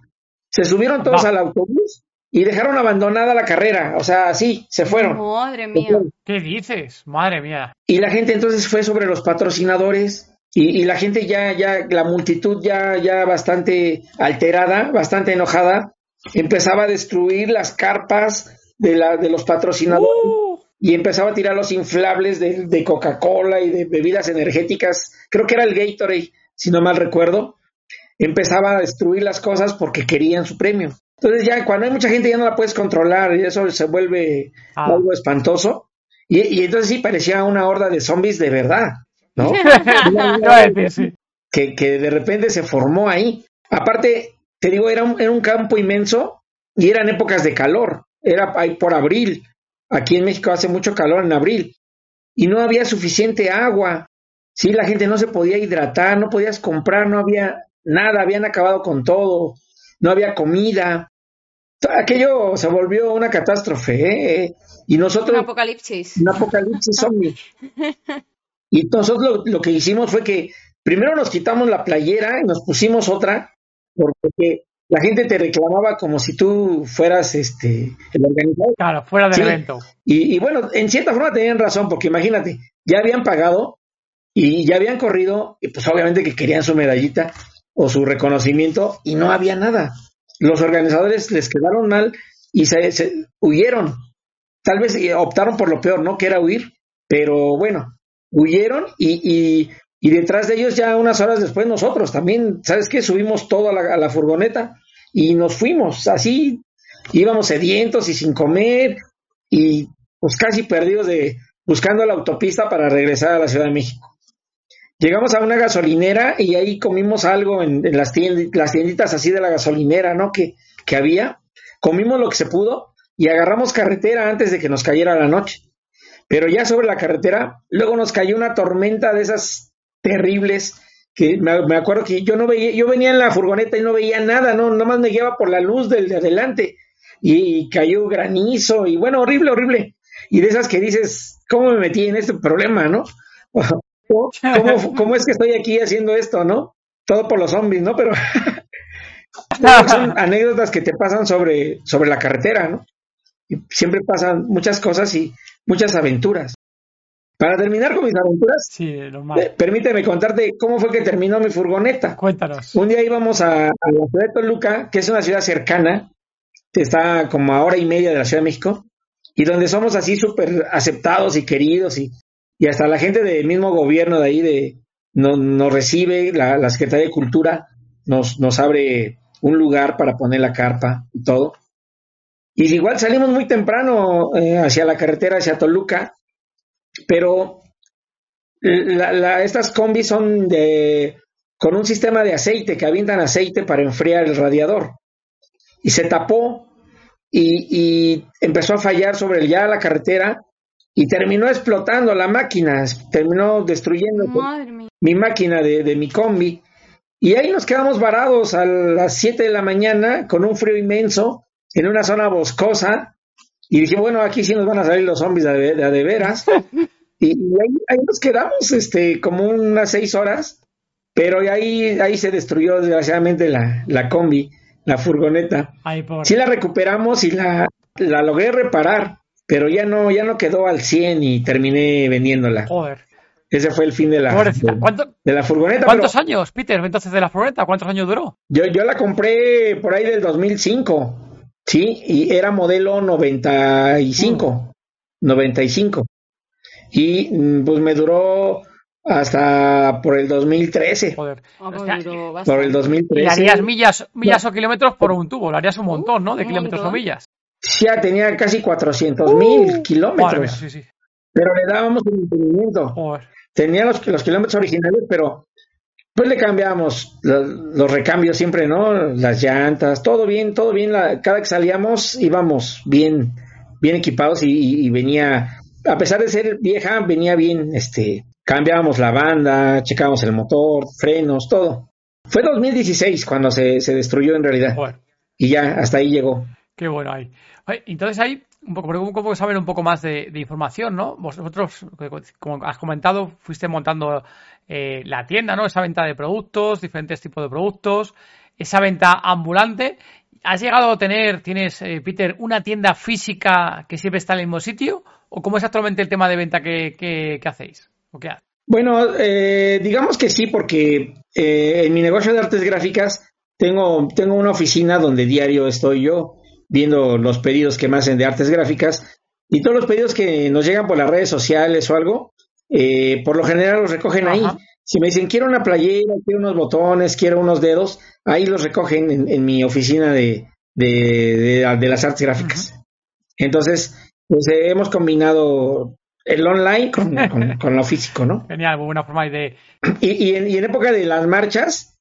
Se subieron todos al autobús y dejaron abandonada la carrera. O sea, sí, se fueron. Madre mía. ¿Qué dices? Madre mía. Y la gente entonces fue sobre los patrocinadores y, la gente ya, ya, la multitud ya, ya bastante alterada, bastante enojada, empezaba a destruir las carpas de, la, de los patrocinadores. Uh. Y empezaba a tirar los inflables de, de Coca-Cola y de bebidas energéticas. Creo que era el Gatorade, si no mal recuerdo. Empezaba a destruir las cosas porque querían su premio. Entonces ya cuando hay mucha gente ya no la puedes controlar y eso se vuelve ah. algo espantoso. Y, y, entonces sí parecía una horda de zombies de verdad. ¿No? que, que de repente se formó ahí. Aparte, te digo, era un, era un campo inmenso y eran épocas de calor. Era ahí por abril. Aquí en México hace mucho calor en abril. Y no había suficiente agua. Sí, la gente no se podía hidratar, no podías comprar, no había nada, habían acabado con todo, no había comida. Aquello se volvió una catástrofe, ¿eh? Y nosotros... Un apocalipsis. Un apocalipsis zombie. Y nosotros lo, que hicimos fue que primero nos quitamos la playera y nos pusimos otra, porque la gente te reclamaba como si tú fueras este el organizador. Claro, fuera del evento. Y, y, bueno, en cierta forma tenían razón, porque imagínate, ya habían pagado y ya habían corrido, y pues obviamente que querían su medallita o su reconocimiento, y no había nada. Los organizadores les quedaron mal y se, se huyeron. Tal vez optaron por lo peor, ¿no? Que era huir, pero bueno, huyeron y, y, detrás de ellos ya unas horas después nosotros también, ¿sabes qué? Subimos todo a la, furgoneta y nos fuimos, así íbamos sedientos y sin comer y pues casi perdidos de buscando la autopista para regresar a la Ciudad de México. Llegamos a una gasolinera y ahí comimos algo en, las, las tienditas así de la gasolinera, ¿no? Que, que había. Comimos lo que se pudo y agarramos carretera antes de que nos cayera la noche. Pero ya sobre la carretera, luego nos cayó una tormenta de esas terribles que me, acuerdo que yo no veía, yo venía en la furgoneta y no veía nada, no, nomás me guiaba por la luz del de adelante y, cayó granizo y bueno, horrible, horrible. Y de esas que dices, ¿cómo me metí en este problema, no? ¿Cómo, cómo es que estoy aquí haciendo esto, no? Todo por los zombies, ¿no? Pero son anécdotas que te pasan sobre, sobre la carretera, ¿no? Y siempre pasan muchas cosas y muchas aventuras. Para terminar con mis aventuras, sí. Eh, permíteme contarte cómo fue que terminó mi furgoneta. Cuéntanos. Un día íbamos a, la ciudad de Toluca, que es una ciudad cercana, que está como a hora y media de la Ciudad de México, y donde somos así súper aceptados y queridos, y, y hasta la gente del mismo gobierno de ahí de, nos recibe, la, la Secretaría de Cultura nos, nos abre un lugar para poner la carpa y todo. Y igual salimos muy temprano eh, hacia la carretera, hacia Toluca, pero estas combis son de con un sistema de aceite que avientan aceite para enfriar el radiador. Y se tapó y, empezó a fallar sobre ya la carretera y terminó explotando la máquina, terminó destruyendo mi máquina de, de mi combi. Y ahí nos quedamos varados a las 7 de la mañana con un frío inmenso en una zona boscosa y dije, bueno, aquí sí nos van a salir los zombies de, de, veras. y, ahí, nos quedamos este, como unas seis horas, pero ahí, ahí se destruyó desgraciadamente la, la combi, la furgoneta. sí la recuperamos y la, la logré reparar, pero ya no, ya no quedó al 100 y terminé vendiéndola. Joder. Ese fue el fin de la, de, la furgoneta. ¿Cuántos años, Peter, entonces de la furgoneta? ¿Cuántos años duró? Yo, yo la compré por ahí del 2005. Sí, y era modelo 95, 95. Y mm, pues me duró hasta por el 2013. Joder. Ah, pues por el 2013. Y harías millas, millas o kilómetros por un tubo, lo harías un montón, ¿no? De kilómetros o millas. Ya tenía casi 400 mil uh, kilómetros. sí, sí. Pero le dábamos el mantenimiento. Tenía los, los kilómetros originales, pero pues le cambiamos los, recambios siempre, ¿no? Las llantas, todo bien, todo bien. cada que salíamos íbamos bien, bien equipados y, venía, a pesar de ser vieja, venía bien, este, cambiábamos la banda, checábamos el motor, frenos, todo. Fue 2016 cuando se, se destruyó en realidad. Y ya, hasta ahí llegó. Qué bueno ahí. Entonces ahí, un poco, un poco saber un poco más de, información, ¿no? Vosotros, como has comentado, fuiste montando eh, la tienda, ¿no? Esa venta de productos, diferentes tipos de productos, esa venta ambulante. ¿Has llegado a tener, tienes, eh, Peter, una tienda física que siempre está en el mismo sitio? ¿O cómo es actualmente el tema de venta que, hacéis? ¿O bueno, eh, digamos que sí, porque eh, en mi negocio de artes gráficas tengo, tengo una oficina donde diario estoy yo viendo los pedidos que me hacen de artes gráficas y todos los pedidos que nos llegan por las redes sociales o algo, eh, por lo general los recogen ahí. Si me dicen quiero una playera, quiero unos botones, quiero unos dedos, ahí los recogen en, mi oficina de, de, de, las artes gráficas. Entonces, pues hemos combinado el online con, con, lo físico, ¿no? Genial, buena forma de... Y, en, y, en, época de las marchas,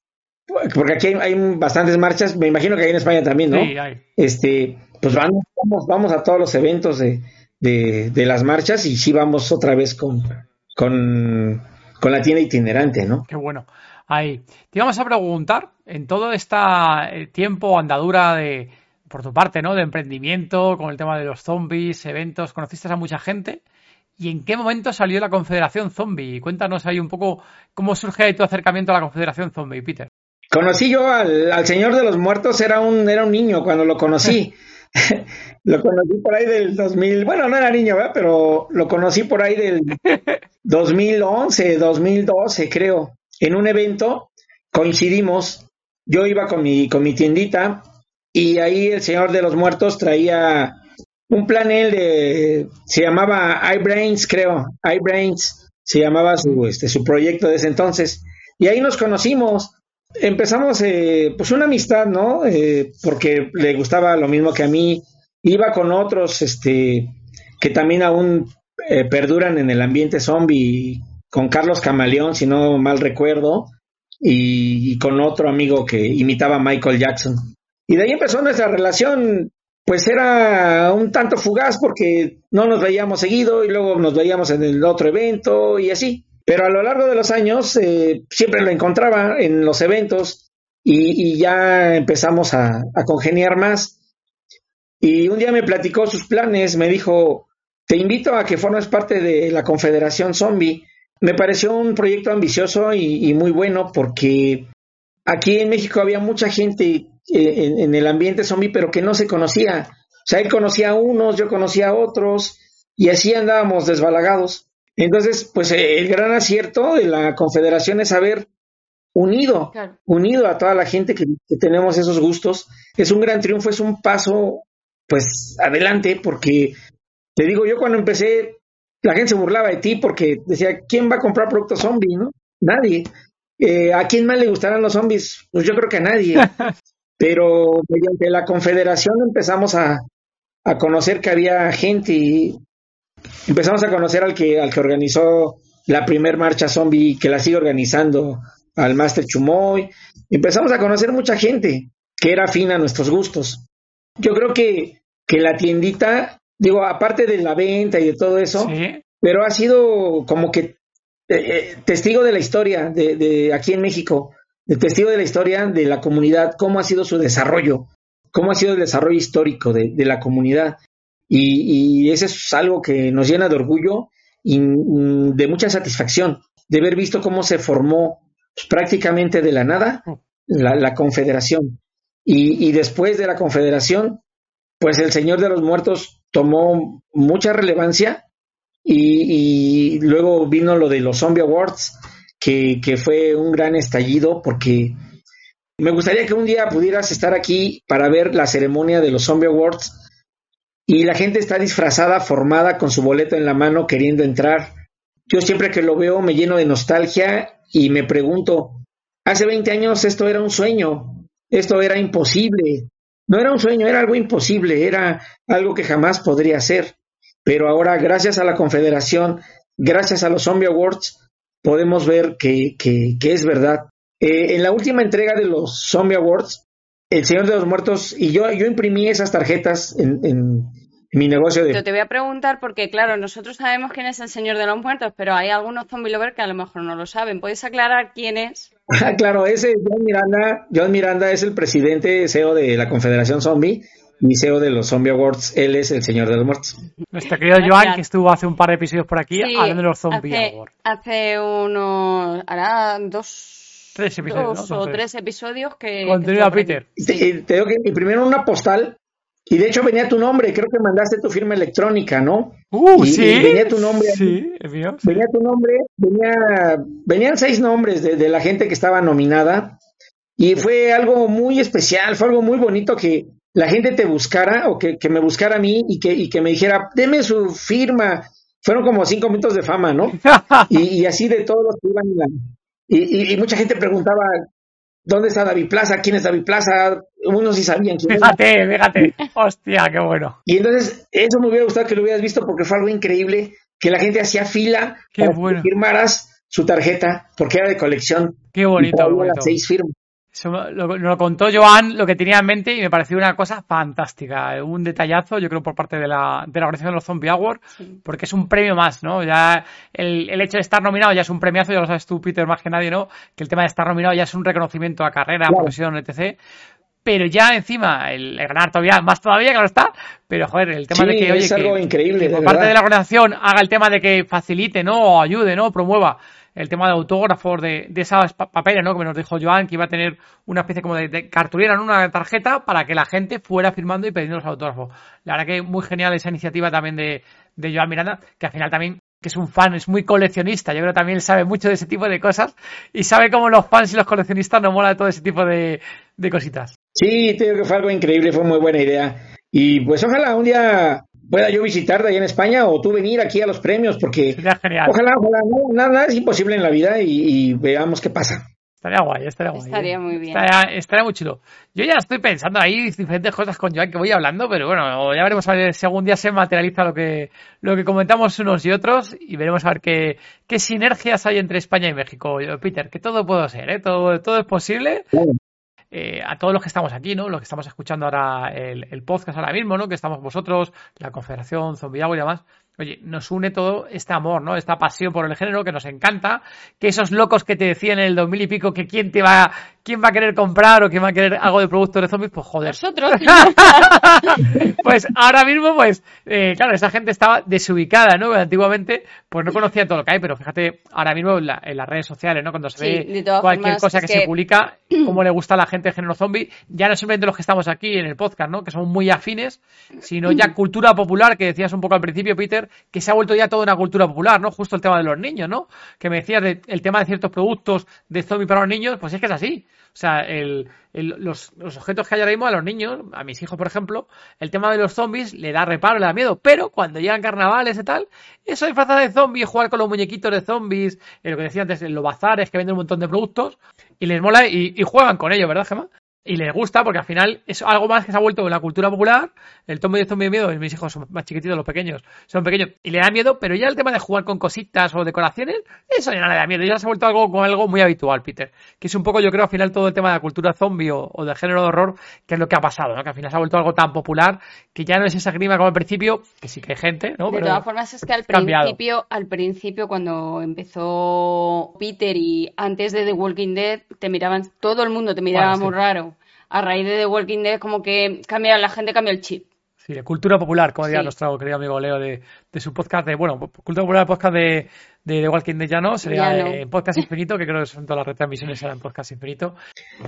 porque aquí hay, bastantes marchas, me imagino que hay en España también, ¿no? Sí, hay. Este, pues vamos, vamos, a todos los eventos de, de, las marchas y sí vamos otra vez con, con, con la tienda itinerante, ¿no? Qué bueno. Ahí. Te íbamos a preguntar, en todo este tiempo, andadura de, por tu parte, ¿no? De emprendimiento, con el tema de los zombies, eventos, ¿conociste a mucha gente? ¿Y en qué momento salió la Confederación Zombie? Cuéntanos ahí un poco cómo surge tu acercamiento a la Confederación Zombie, Peter. Conocí yo al, Señor de los Muertos, era un, era un niño cuando lo conocí. lo conocí por ahí del 2000, bueno, no era niño, ¿verdad? pero lo conocí por ahí del 2011, 2012, creo. En un evento coincidimos, yo iba con mi, con mi tiendita y ahí el Señor de los Muertos traía un planel de, se llamaba iBrains, creo, iBrains, se llamaba su, este, su proyecto de ese entonces. Y ahí nos conocimos. Empezamos, eh, pues, una amistad, ¿no? Eh, porque le gustaba lo mismo que a mí. Iba con otros, este, que también aún eh, perduran en el ambiente zombie, con Carlos Camaleón, si no mal recuerdo, y, con otro amigo que imitaba Michael Jackson. Y de ahí empezó nuestra relación pues era un tanto fugaz porque no nos veíamos seguido y luego nos veíamos en el otro evento y así. Pero a lo largo de los años eh, siempre lo encontraba en los eventos y, ya empezamos a, congeniar más. Y un día me platicó sus planes, me dijo, te invito a que formes parte de la Confederación Zombie. Me pareció un proyecto ambicioso y, muy bueno porque aquí en México había mucha gente en, el ambiente zombie, pero que no se conocía. O sea, él conocía a unos, yo conocía a otros, y así andábamos desbalagados. Entonces, pues eh, el gran acierto de la Confederación es haber unido, unido a toda la gente que, tenemos esos gustos. Es un gran triunfo, es un paso, pues, adelante, porque te digo, yo cuando empecé, la gente se burlaba de ti porque decía, ¿quién va a comprar productos zombie, no? Nadie. Eh, ¿A quién más le gustarán los zombies? Pues yo creo que a nadie. Pero mediante la confederación empezamos a, conocer que había gente y empezamos a conocer al que, al que organizó la primer marcha zombie, que la sigue organizando, al Master Chumoy. Empezamos a conocer mucha gente que era afín a nuestros gustos. Yo creo que, que la tiendita, digo, aparte de la venta y de todo eso, pero ha sido como que eh, eh, testigo de la historia de, de aquí en México testigo de la historia de la comunidad, cómo ha sido su desarrollo, cómo ha sido el desarrollo histórico de, la comunidad. Y, y, eso es algo que nos llena de orgullo y mm, de mucha satisfacción, de haber visto cómo se formó prácticamente de la nada la, confederación. Y, y, después de la confederación, pues el Señor de los Muertos tomó mucha relevancia y, y luego vino lo de los Zombie Awards, que, que fue un gran estallido porque me gustaría que un día pudieras estar aquí para ver la ceremonia de los Zombie Awards y la gente está disfrazada, formada, con su boleto en la mano, queriendo entrar. Yo siempre que lo veo me lleno de nostalgia y me pregunto, hace 20 años esto era un sueño, esto era imposible. No era un sueño, era algo imposible, era algo que jamás podría ser. Pero ahora, gracias a la Confederación, gracias a los Zombie Awards, podemos ver que, que, es verdad. Eh, en la última entrega de los Zombie Awards, El Señor de los Muertos, y yo, yo imprimí esas tarjetas en, mi negocio de... Yo te voy a preguntar porque, claro, nosotros sabemos quién es el Señor de los Muertos, pero hay algunos zombie lovers que a lo mejor no lo saben. ¿Puedes aclarar quién es? Ah, claro, ese John Miranda, John Miranda es el presidente CEO de la Confederación Zombie y CEO de los Zombie Awards. Él es el Señor de los Muertos. Nuestro querido Joan, que estuvo hace un par de episodios por aquí hablando de los Zombie hace, Awards. Hace unos... hará dos... Tres episodios, dos ¿no? o tres episodios que... Estuvo por Peter. Te, te digo que primero una postal y de hecho venía tu nombre, creo que mandaste tu firma electrónica, ¿no? Uh, Y- sí. y venía tu nombre. Sí, el mío. sí. Venía tu nombre, venía, venían seis nombres de, de la gente que estaba nominada y fue algo muy especial, fue algo muy bonito que la gente te buscara o que, que me buscara a mí y que, y que me dijera, deme su firma. Fueron como cinco minutos de fama, ¿no? Y, y así de todos los que iban. Y, y- y mucha gente preguntaba, ¿dónde está David Plaza? ¿Quién es David Plaza? Unos sí sabían quién era. Fíjate, fíjate. Hostia, qué bueno. Y entonces, eso me hubiera gustado que lo hubieras visto porque fue algo increíble, que la gente hacía fila Qué para bueno. que firmaras su tarjeta, porque era de colección. Qué Y bonito, traía bonito. las seis firmas. Lo, lo contó Joan lo que tenía en mente y me pareció una cosa fantástica. Un detallazo, yo creo, por parte de la, de la organización de los Zombie Awards, porque es un premio más, ¿no? Ya el, el hecho de estar nominado ya es un premiazo, ya lo sabes tú, Peter, más que nadie, ¿no? Que el tema de estar nominado ya es un reconocimiento a carrera, a profesión, etc. Pero ya encima, el, el ganar todavía, más todavía, claro está. Pero joder, el tema Sí, de que, oye, es algo que- increíble, que de por parte verdad. de la organización haga el tema de que facilite, ¿no? O ayude, ¿no? Promueva el tema de autógrafos, de, de esas pa- papeles, ¿no? Que nos dijo Joan que iba a tener una especie como de, de cartulina en una tarjeta para que la gente fuera firmando y pidiendo los autógrafos. La verdad que muy genial esa iniciativa también de, Joan Miranda, que al final también que es un fan, es muy coleccionista, yo creo que también sabe mucho de ese tipo de cosas y sabe cómo los fans y los coleccionistas nos mola todo ese tipo de, de cositas. Sí, digo que fue algo increíble, fue muy buena idea. Y pues ojalá un día pueda yo visitarte ahí en España o tú venir aquí a los premios, porque Sería genial. ojalá, ojalá, no, nada, es imposible en la vida y, y veamos qué pasa. Estaría guay, estaría guay. Estaría muy bien. Estaría, estaría muy chulo. Yo ya estoy pensando ahí diferentes cosas con Joan que voy hablando, pero bueno, ya veremos a ver si algún día se materializa lo que, lo que comentamos unos y otros y veremos a ver qué, qué sinergias hay entre España y México. Yo, Peter, que todo puede ser, ¿eh? todo, todo es posible. Claro. Eh, a todos los que estamos aquí, ¿no? Los que estamos escuchando ahora el, podcast ahora mismo, ¿no? Que estamos vosotros, la Confederación, Zombie Agua y demás. Oye, nos une todo este amor, ¿no? Esta pasión por el género que nos encanta. Que esos locos que te decían en el 2000 y pico que quién te va, quién va a querer comprar o quién va a querer algo de productos de zombies, pues joder. Nosotros. pues ahora mismo, pues, eh, claro, esa gente estaba desubicada, ¿no? Antiguamente, pues no conocía todo lo que hay, pero fíjate, ahora mismo en, la- en las redes sociales, ¿no? Cuando se Sí, ve cualquier formas, cosa que, que- se publica, cómo le gusta a la gente el género zombie, ya no simplemente los que estamos aquí en el podcast, ¿no? Que son muy afines, sino ya cultura popular, que decías un poco al principio, Peter, que se ha vuelto ya toda una cultura popular, ¿no? Justo el tema de los niños, ¿no? Que me decías de- el tema de ciertos productos de zombie para los niños, pues es que es así. O sea, el, el- los, los objetos que hay ahora mismo a los niños, a mis hijos, por ejemplo, el tema de los zombies le da reparo, le da miedo, pero cuando llegan carnavales y tal, eso disfrazar de zombies, jugar con los muñequitos de zombies, eh, lo que decía antes, en los bazares que venden un montón de productos, y les mola y, y juegan con ello, ¿verdad, Gemma? Y les gusta porque al final es algo más que se ha vuelto en la cultura popular. El zombie de zombie de miedo, y mis hijos son más chiquititos, los pequeños, son pequeños y le da miedo, pero ya el tema de jugar con cositas o decoraciones, eso ya no le da miedo, ya se ha vuelto algo con algo muy habitual, Peter. Que es un poco, yo creo, al final todo el tema de la cultura zombie o, o del género de horror, que es lo que ha pasado, ¿no? Que al final se ha vuelto algo tan popular que ya no es esa grima como al principio, que sí que hay gente, ¿no? De Pero todas formas, es que al principio, al principio, cuando empezó Peter y antes de The Walking Dead, te miraban, todo el mundo te miraba Bueno, sí. muy raro. A raíz de The Walking Dead, como que cambia, la gente cambió el chip. Sí, de cultura popular, como diría Sí. nuestro querido amigo Leo de, de su podcast de, bueno, cultura popular, podcast de, de The Walking Dead ya no, sería Ya no. eh, Podcast Infinito, que creo que son todas las retransmisiones eran Podcast Infinito.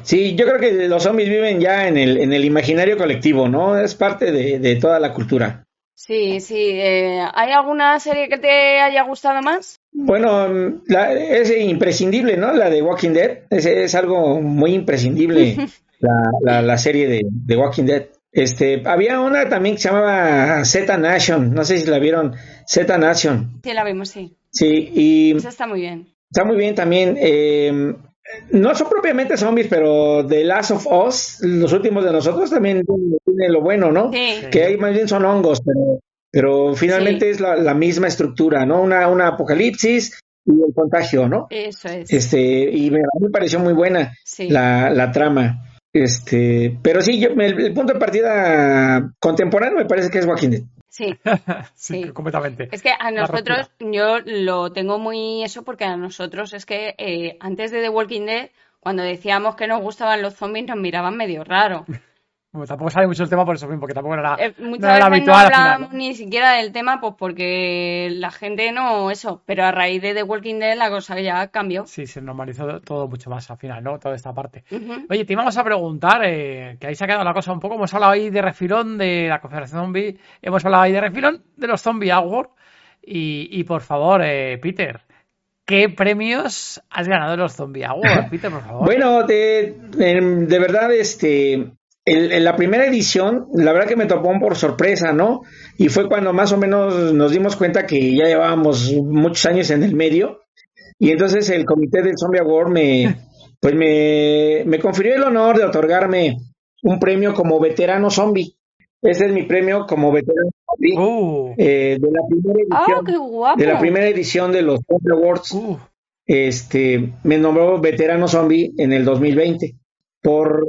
Sí, yo creo que los zombies viven ya en el, en el imaginario colectivo, ¿no? Es parte de, de toda la cultura. Sí, sí. eh, ¿Hay alguna serie que te haya gustado más? Bueno, la- es imprescindible, ¿no? La de Walking Dead. Es, es algo muy imprescindible, la, la, la serie de, de Walking Dead. Este, había una también que se llamaba Z Nation, no sé si la vieron, Z Nation. Sí, la vimos, sí. Sí, y Esa está muy bien. está muy bien también. eh, no son propiamente zombies, pero The Last of Us, los últimos de nosotros, también tiene, lo bueno, ¿no? Sí. que ahí más bien son hongos, pero, pero finalmente Sí. es la, la misma estructura, ¿no? Una, una apocalipsis y el contagio, ¿no? Eso es. Este, y me, me pareció muy buena Sí. la, la trama. Este, pero sí, yo, el, el punto de partida contemporáneo me parece que es Walking Dead. Sí, sí, Sí. completamente. Es que a nosotros, yo lo tengo muy eso porque a nosotros es que eh, antes de The Walking Dead, cuando decíamos que nos gustaban los zombies, nos miraban medio raro. Bueno, tampoco sale mucho el tema por eso mismo, porque tampoco era, Eh, no muchas era veces no habitual ¿no? ni siquiera del tema, pues porque la gente no eso. Pero a raíz de The Walking Dead la cosa ya cambió. Sí, se normalizó todo mucho más al final, ¿no? Toda esta parte. Oye, te íbamos a preguntar, eh, que ahí se ha quedado la cosa un poco. Hemos hablado ahí de refilón de la Confederación Zombie, hemos hablado ahí de refilón de los Zombie Awards. Y, y por favor, eh, Peter, ¿qué premios has ganado en los Zombie Awards, Peter, por favor? Bueno, de, em, de verdad, este, el- en la primera edición, la verdad que me topó por sorpresa, ¿no? Y fue cuando más o menos nos dimos cuenta que ya llevábamos muchos años en el medio. Y entonces el comité del Zombie Award me, pues me, me confirió el honor de otorgarme un premio como veterano zombie. Ese es mi premio como veterano zombie Uh, eh, de la primera ¡Ah, edición. qué guapo! de la primera edición de los Zombie Awards uh, este, me nombró veterano zombie en el 2020 por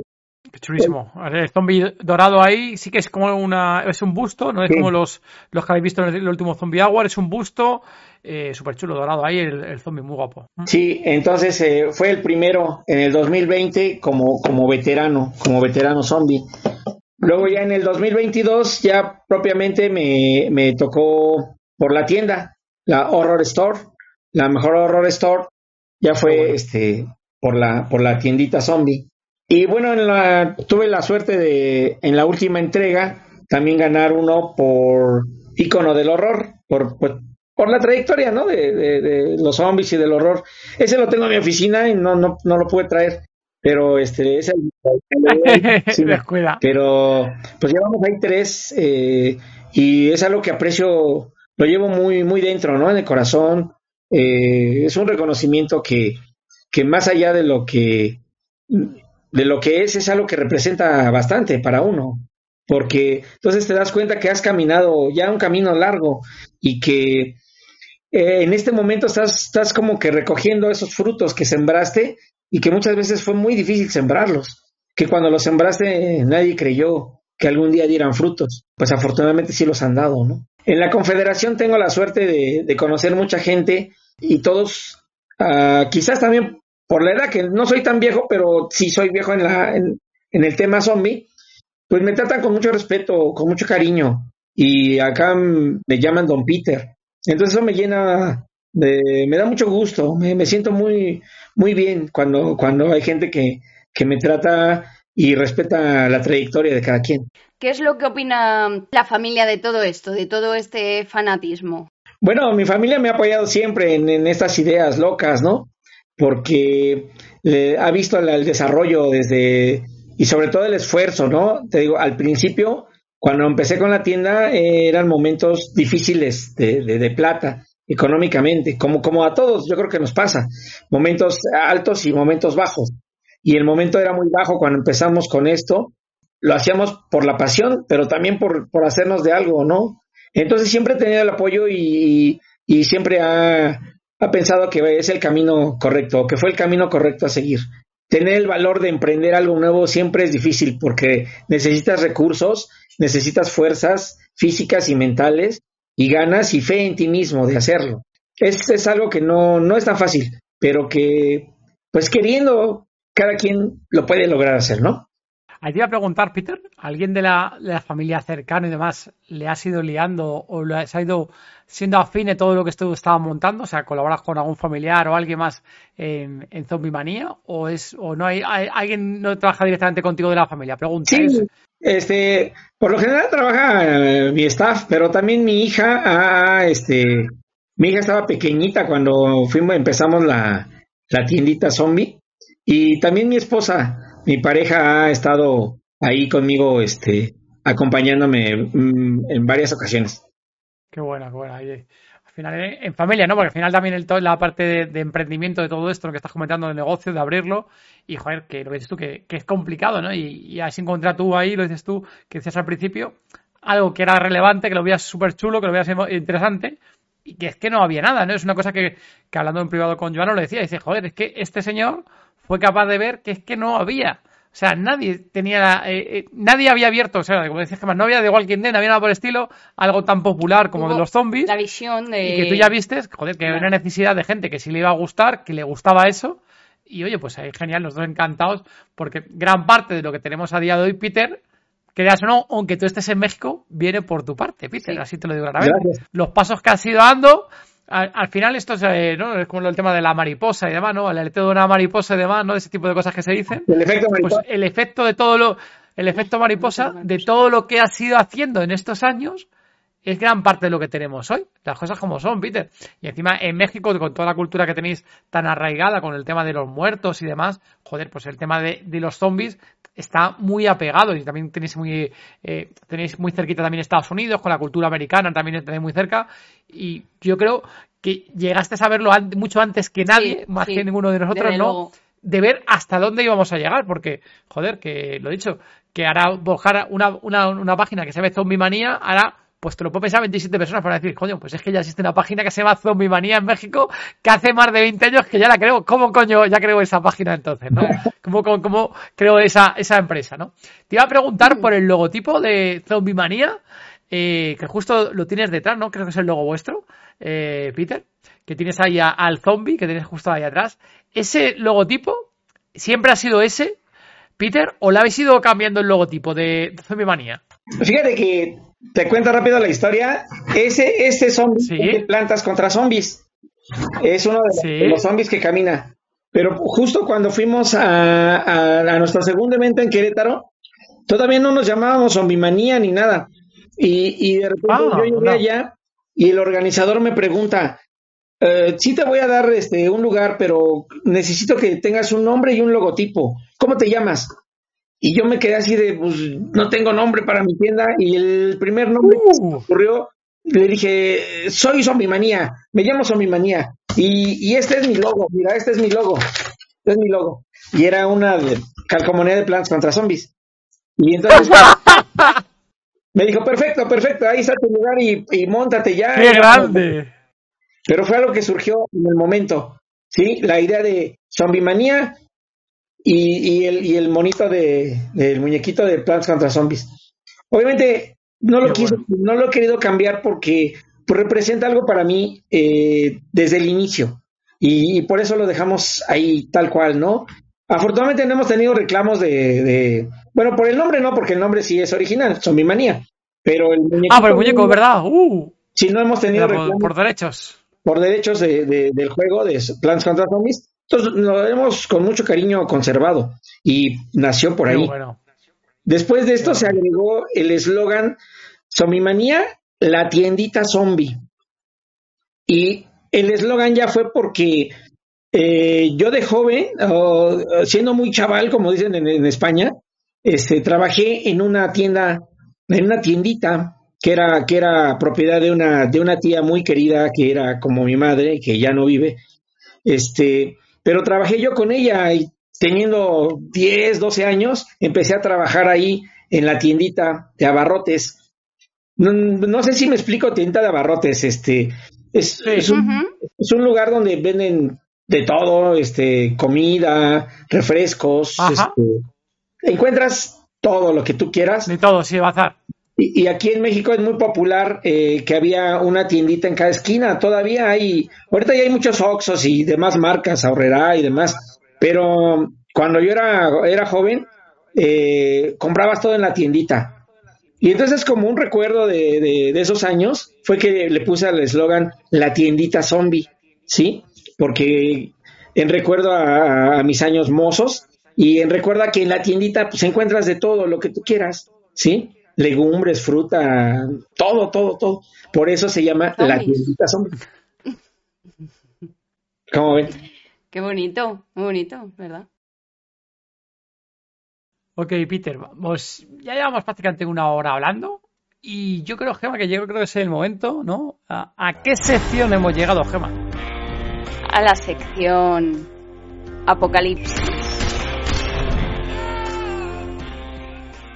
chulísimo. El zombie dorado ahí sí que es como una, es un busto, no es Sí. como los, los que habéis visto en el, el último Zombie Award, es un busto eh, súper chulo, dorado ahí, el, el zombie muy guapo. sí, entonces eh, fue el primero en el 2020 como como veterano, como veterano zombie. Luego ya en el 2022 ya propiamente me, me tocó por la tienda, la Horror Store, la mejor Horror Store, ya fue bueno. este por la por la tiendita zombie. Y bueno, en la, tuve la suerte de en la última entrega también ganar uno por icono del horror, por pues, por la trayectoria, ¿no? De, de- de los zombies y del horror. Ese lo tengo en mi oficina y no no, no lo pude traer, pero este ese sí, pero pues llevamos ahí tres eh, y es algo que aprecio, lo llevo muy, muy dentro, ¿no? En el corazón. Eh, es un reconocimiento que, que más allá de lo que de lo que es, es algo que representa bastante para uno. Porque entonces te das cuenta que has caminado ya un camino largo y que eh, en este momento estás, estás como que recogiendo esos frutos que sembraste y que muchas veces fue muy difícil sembrarlos que cuando los sembraste nadie creyó que algún día dieran frutos. Pues afortunadamente sí los han dado, ¿no? En la Confederación tengo la suerte de, de conocer mucha gente y todos, ah, quizás también por la edad, que no soy tan viejo, pero sí soy viejo en, la, en, en el tema zombie, pues me tratan con mucho respeto, con mucho cariño. Y acá me llaman Don Peter. Entonces eso me llena, de, me da mucho gusto, me, me siento muy, muy bien cuando, cuando hay gente que, que me trata y respeta la trayectoria de cada quien. ¿Qué es lo que opina la familia de todo esto, de todo este fanatismo? Bueno, mi familia me ha apoyado siempre en, en estas ideas locas, ¿no? Porque eh, ha visto el, el desarrollo desde, y sobre todo el esfuerzo, ¿no? Te digo, al principio, cuando empecé con la tienda, eh, eran momentos difíciles de plata económicamente, como, como a todos, yo creo que nos pasa, momentos altos y momentos bajos. Y el momento era muy bajo cuando empezamos con esto, lo hacíamos por la pasión, pero también por, por hacernos de algo, ¿no? Entonces siempre he tenido el apoyo y, y siempre ha, ha, pensado que es el camino correcto, que fue el camino correcto a seguir. Tener el valor de emprender algo nuevo siempre es difícil porque necesitas recursos, necesitas fuerzas físicas y mentales y ganas y fe en ti mismo de hacerlo. Es, es algo que no, no es tan fácil, pero que pues queriendo cada quien lo puede lograr hacer, ¿no? Ahí te a preguntar, Peter, ¿alguien de la, de la familia cercana y demás le has ido liando o le has ido siendo afín de todo lo que tú estabas montando? O sea, ¿colaboras con algún familiar o alguien más en, en Zombie Manía? ¿O, es, o no hay, hay, alguien no trabaja directamente contigo de la familia? Pregunta. Este, por lo general trabaja eh, mi staff, pero también mi hija, ah, este, mi hija estaba pequeñita cuando fuimos, empezamos la, la tiendita zombie y también mi esposa mi pareja ha estado ahí conmigo, este, acompañándome mm, en varias ocasiones. Qué bueno, qué bueno. Ahí, al final, en, en, familia, ¿no? Porque al final también el, la parte de, de, emprendimiento de todo esto, lo que estás comentando del negocio, de abrirlo, y joder, que lo dices tú, que, que es complicado, ¿no? Y, y así encontrar tú ahí, lo dices tú, que decías al principio, algo que era relevante, que lo veías súper chulo, que lo veías interesante, y que es que no había nada, ¿no? Es una cosa que, que hablando en privado con Joano le decía, dice, joder, es que este señor fue capaz de ver que es que no había O sea, nadie tenía, eh, eh, nadie había abierto, o sea, como decías que más, no había de Walking Dead, no había nada por el estilo, algo tan popular como de los zombies. La visión de... Y que tú ya vistes, joder, que había una necesidad de gente que sí le iba a gustar, que le gustaba eso. Y oye, pues ahí genial, los dos encantados, porque gran parte de lo que tenemos a día de hoy, Peter, creas o no, aunque tú estés en México, viene por tu parte, Peter, así te lo digo claramente. Los pasos que has ido dando, al, final esto es, eh, ¿no? es como el tema de la mariposa y demás, ¿no? El aleteo de una mariposa y demás, ¿no? Ese tipo de cosas que se dicen. El efecto Pues mariposa. el efecto de todo lo, el efecto mariposa, de todo lo que has ido haciendo en estos años, es gran parte de lo que tenemos hoy. Las cosas como son, Peter. Y encima en México, con toda la cultura que tenéis tan arraigada con el tema de los muertos y demás, joder, pues el tema de, de los zombies está muy apegado y también tenéis muy eh, tenéis muy cerquita también Estados Unidos con la cultura americana también tenéis muy cerca y yo creo que llegaste a saberlo an- mucho antes que nadie Sí, más sí, que ninguno de nosotros no luego. de ver hasta dónde íbamos a llegar porque joder que lo he dicho que hará bajar una, una, una página que se llama Zombie Manía hará pues te lo puede pensar 27 personas para decir, coño, pues es que ya existe una página que se llama Zombie Manía en México que hace más de 20 años que ya la creo. ¿Cómo coño ya creo esa página entonces, no? ¿Cómo, cómo, cómo creo esa, esa empresa, no? Te iba a preguntar por el logotipo de Zombie Manía, eh, que justo lo tienes detrás, ¿no? Creo que es el logo vuestro, eh, Peter, que tienes ahí a- al zombie, que tienes justo ahí atrás. ¿Ese logotipo siempre ha sido ese, Peter, o le habéis ido cambiando el logotipo de Zombie Manía? Fíjate que te cuento rápido la historia. Ese, ese zombie Sí. de plantas contra zombies. Es uno de, Sí. de los zombies que camina. Pero justo cuando fuimos a, a, a nuestro segundo evento en Querétaro, todavía no nos llamábamos zombimanía ni nada. Y, y de repente Ah, yo llegué no. allá y el organizador me pregunta, eh, sí te voy a dar este un lugar, pero necesito que tengas un nombre y un logotipo. ¿Cómo te llamas? Y yo me quedé así de, pues no tengo nombre para mi tienda. Y el primer nombre que se me Uh. ocurrió, le dije, soy Zombie Manía, me llamo Zombie Manía. Y, y este es mi logo, mira, este es mi logo. Este es mi logo. Y era una de- calcomanía de plantas contra zombies. Y entonces me dijo, perfecto, perfecto, ahí está tu lugar y, y montate ya. ¡Qué grande! Pero fue algo que surgió en el momento, ¿sí? La idea de Zombie Manía y, y el, y el monito de, del muñequito de Plants contra Zombies. Obviamente no lo, bueno. no lo he querido cambiar porque representa algo para mí eh, desde el inicio y, y por eso lo dejamos ahí tal cual, ¿no? Afortunadamente no hemos tenido reclamos de, de- Bueno, por el nombre no, porque el nombre sí es original, Zombie Manía. Pero el muñeco... Ah, por el muñeco, ¿verdad? ¡Uh! Si no hemos tenido Por, reclamos por derechos. por derechos de, de- del juego de Plants contra Zombies. Entonces lo hemos con mucho cariño conservado y nació por ahí. bueno. Después de esto se agregó el eslogan Zombimanía, la tiendita zombie. Y el eslogan ya fue porque eh, yo de joven, o, siendo muy chaval, como dicen en, en España, este, trabajé en una tienda, en una tiendita que era, que era propiedad de una, de una tía muy querida que era como mi madre, que ya no vive. Este, pero trabajé yo con ella y teniendo 10, 12 años, empecé a trabajar ahí en la tiendita de abarrotes. No, no sé si me explico, tiendita de abarrotes, este, es, un, Ujú. es un lugar donde venden de todo, este, comida, refrescos, este, encuentras todo lo que tú quieras. De todo, sí, bazar. Y, aquí en México es muy popular eh, que había una tiendita en cada esquina. Todavía hay, ahorita ya hay muchos Oxxos y demás marcas, Ahorrera y demás. Pero cuando yo era, joven, eh, comprabas todo en la tiendita. Y entonces como un recuerdo de, esos años fue que le puse al eslogan la tiendita zombie, ¿sí? Porque en recuerdo a, a mis años mozos y en recuerda que en la tiendita pues encuentras de todo lo que tú quieras, ¿sí? Legumbres, fruta, todo, todo, todo. Por eso se llama la tiendita zombie. ¿Cómo ven? Qué bonito, muy bonito, ¿verdad? Ok, Peter, vamos, ya llevamos prácticamente una hora hablando y yo creo, Gema, que yo creo que es el momento, ¿no? ¿A, a qué sección hemos llegado, Gema? A la sección Apocalipsis.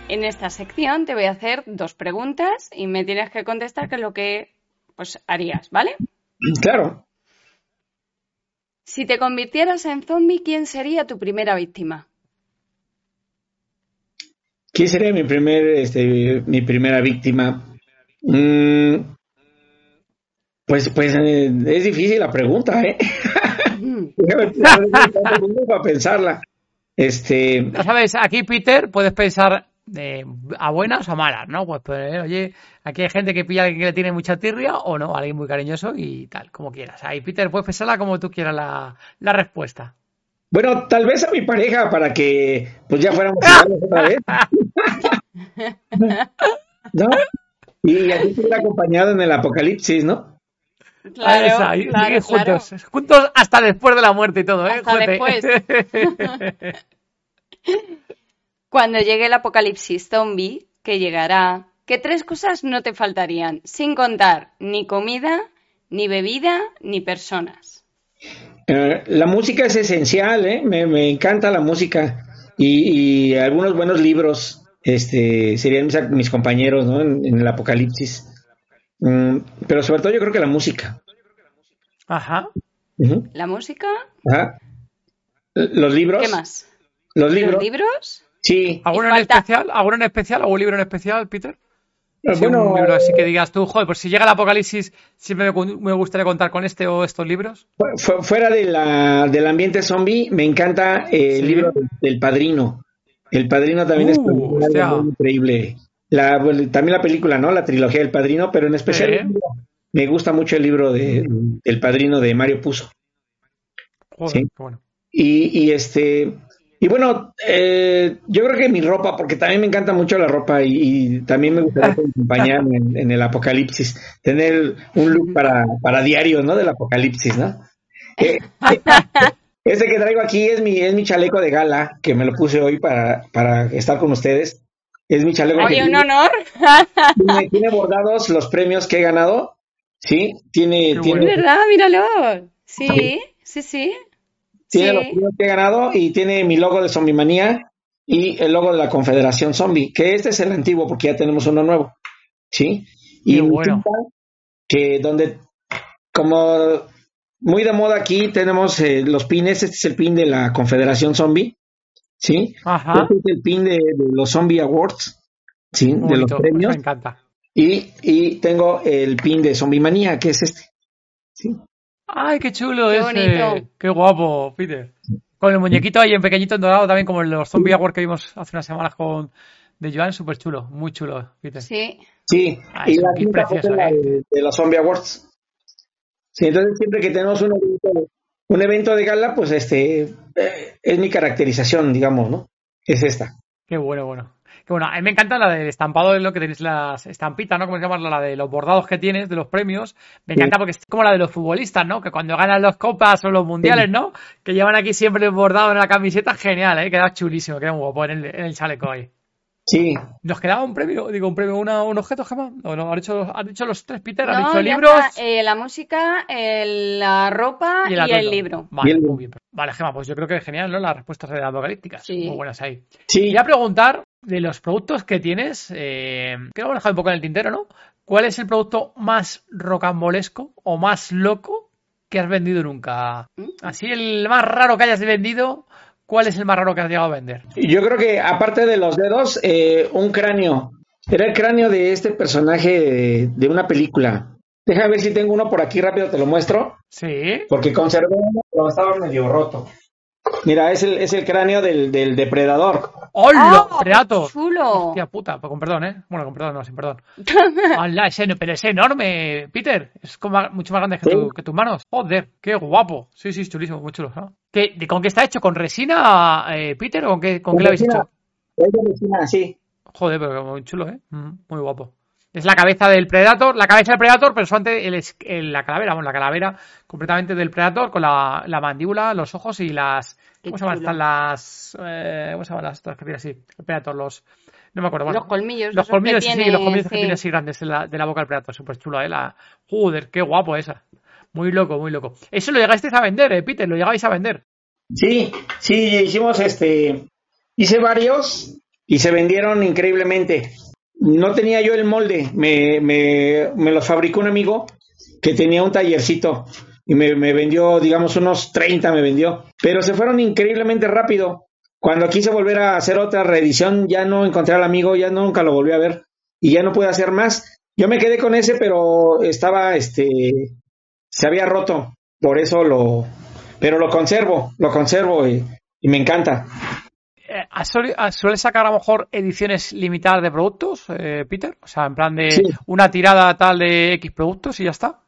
En esta sección te voy a hacer dos preguntas y me tienes que contestar qué es lo que pues harías, ¿vale? Claro. Si te convirtieras en zombie, ¿quién sería tu primera víctima? ¿Quién sería mi primer, este, mi primera víctima? Mm, pues, pues eh, es difícil la pregunta, ¿eh? para pensarla. Este. Sabes, aquí Peter puedes pensar a buenas o a malas, ¿no? Pues, pues eh, oye, aquí hay gente que pilla a alguien que le tiene mucha tirria o no, alguien muy cariñoso y tal, como quieras. Ahí Peter puedes pensarla como tú quieras la, la respuesta. Bueno, tal vez a mi pareja para que pues ya fuéramos otra vez. ¿No? Y aquí estuviera acompañado en el apocalipsis, ¿no? Claro, claro, juntos, juntos hasta después de la muerte y todo, ¿eh? Hasta después. Cuando llegue el apocalipsis zombie, que llegará, que tres cosas no te faltarían, sin contar ni comida, ni bebida, ni personas. Eh, la música es esencial, ¿eh? me, encanta la música y, algunos buenos libros este, serían mis, compañeros ¿no? en, el apocalipsis. Mm, pero sobre todo yo creo que la música. Ajá. ¿La música? Ajá. Los libros. ¿Qué más? Los libros. ¿Los libros? Sí. ¿Alguno en especial? ¿Alguno en especial? ¿Algún libro en especial, Peter? bueno, un libro así que digas tú, joder, pues si llega el apocalipsis, siempre me, gustaría contar con este o estos libros. Fuera de la, del ambiente zombie, me encanta eh, el libro del Padrino. El Padrino también es uh, increíble. La, también la película, ¿no? La trilogía del Padrino, pero en especial me gusta mucho el libro de, del Padrino de Mario Puzo. Joder, bueno. Y, y este y bueno, eh, yo creo que mi ropa, porque también me encanta mucho la ropa y, también me gustaría acompañar en, el apocalipsis, tener un look para, para diario, ¿no? Del apocalipsis, ¿no? Eh, este que traigo aquí es mi, es mi chaleco de gala, que me lo puse hoy para, para estar con ustedes. Es mi chaleco. Oye, un honor. Tiene, bordados los premios que he ganado. Sí, tiene. tiene... ¿Verdad? Míralo. Sí, sí, sí. Tiene los premios que he ganado y tiene mi logo de Zombie Manía y el logo de la Confederación Zombie, que este es el antiguo porque ya tenemos uno nuevo. ¿Sí? Y bueno. que donde, como muy de moda aquí, tenemos eh, los pines. Este es el pin de la Confederación Zombie. ¿Sí? Ajá. Este es el pin de, los Zombie Awards. ¿Sí? de los premios. Me encanta. Y, y tengo el pin de Zombie Manía, que es este. ¿Sí? ¡Ay, qué chulo qué ese! ¡Qué guapo, Peter! Con el muñequito ahí en pequeñito en dorado, también como en los Zombie Awards que vimos hace unas semanas con de Joan, súper chulo, muy chulo, Peter. Sí. Sí, y la precioso, ¿eh? de, los Zombie Awards. Sí, entonces siempre que tenemos un evento, un evento de gala, pues este eh, es mi caracterización, digamos, ¿no? Es esta. Qué bueno, bueno. Que bueno, a mí me encanta la del estampado de lo que tenéis las estampitas, ¿no? Como se llama la de los bordados que tienes, de los premios. Me encanta porque es como la de los futbolistas, ¿no? Que cuando ganan las copas o los mundiales, ¿no? Que llevan aquí siempre el bordado en la camiseta, genial, ¿eh? Queda chulísimo, queda guapo en el, en el chaleco ahí. Sí. ¿Nos quedaba un premio? Digo, un premio, una, un objeto, Gemma. ¿O no? ¿Has dicho, dicho los tres, Peter? ¿Has dicho libros? Eh, la música, la ropa y, el, libro. Vale, muy bien. Vale, Gemma, pues yo creo que es genial, ¿no? Las respuestas de apocalípticas. Sí. Muy buenas ahí. Sí. Quería preguntar de los productos que tienes, eh, que lo hemos dejado un poco en el tintero, ¿no? ¿Cuál es el producto más rocambolesco o más loco que has vendido nunca? ¿Mm? Así, el más raro que hayas vendido ¿Cuál es el más raro que has llegado a vender? Yo creo que aparte de los dedos, eh, un cráneo. Era el cráneo de este personaje de, una película. Déjame ver si tengo uno por aquí rápido, te lo muestro. Sí. Porque conservé uno, pero estaba medio roto. Mira, es el, es el cráneo del, del depredador. ¡Hola! ¡Oh, ¡Predator! ¡Chulo! Hostia puta, pues con perdón, ¿eh? Bueno, con perdón, no, sin perdón. ¡Hala! Ese, pero es enorme, Peter. Es como mucho más grande que, tu, que, tus manos. Joder, qué guapo. Sí, sí, chulísimo, muy chulo. ¿no? ¿Qué, ¿Con qué está hecho? ¿Con resina, eh, Peter? ¿O con qué, con, qué lo habéis hecho? Es de resina, sí. Joder, pero muy chulo, ¿eh? Mm, muy guapo. Es la cabeza del Predator, la cabeza del Predator, pero solamente el, la calavera, bueno, la calavera completamente del Predator con la, la mandíbula, los ojos y las, ¿Cómo se llaman? Están las. Eh, ¿Cómo se llaman las otras que tiene así? El Predator, los. No me acuerdo. Bueno, los colmillos. Los colmillos, sí, sí, los colmillos que tiene así grandes de la, de la boca del Predator. Súper chulo, ¿eh? La... Joder, qué guapo esa. Muy loco, muy loco. Eso lo llegasteis a vender, ¿eh, Peter? Lo llegabais a vender. Sí, sí, hicimos este. Hice varios y se vendieron increíblemente. No tenía yo el molde, me, me, me los fabricó un amigo que tenía un tallercito y me, vendió, digamos, unos 30 me vendió, pero se fueron increíblemente rápido. cuando quise volver a hacer otra reedición, ya no encontré al amigo, ya nunca lo volví a ver y ya no pude hacer más. Yo me quedé con ese, pero estaba, este, se había roto, por eso lo, pero lo conservo, lo conservo y, me encanta. Eh, ¿Suele sacar a lo mejor ediciones limitadas de productos, eh, Peter? O sea, en plan de una tirada tal de X productos y ya está.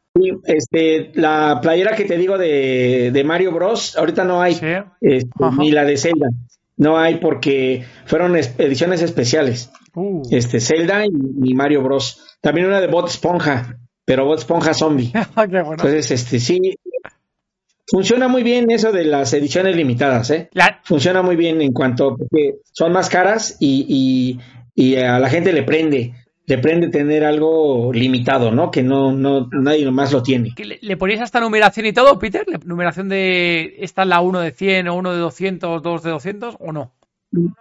Este, la playera que te digo de, de Mario Bros, ahorita no hay, este, ni la de Zelda. No hay porque fueron ediciones especiales. Uh. Este, Zelda y, Mario Bros. También una de Bot Esponja, pero Bot Esponja Zombie. Entonces, este, sí, funciona muy bien eso de las ediciones limitadas, ¿eh? Funciona muy bien en cuanto porque son más caras y, y, a la gente le prende le prende tener algo limitado, ¿no? Que no, no nadie más lo tiene. ¿Le, ¿Le ponéis hasta numeración y todo, Peter? ¿La numeración de esta es la 1 de 100 o 1 de 200, 2 de 200 o no?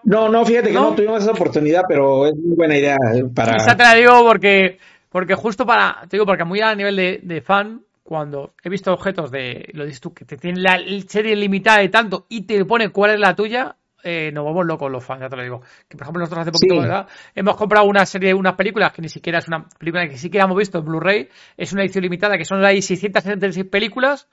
No, no, fíjate que no, tuvimos esa oportunidad, pero es muy buena idea para... Esa te la digo porque, porque justo para, te digo, porque muy a nivel de, de fan, cuando he visto objetos de, lo dices tú, que te tienen la serie limitada de tanto y te pone cuál es la tuya, eh, nos vamos locos los fans, ya te lo digo. Que por ejemplo nosotros hace poquito, ¿verdad? Hemos comprado una serie, unas películas que ni siquiera es una película que siquiera hemos visto en Blu-ray, es una edición limitada que son ahí 666 películas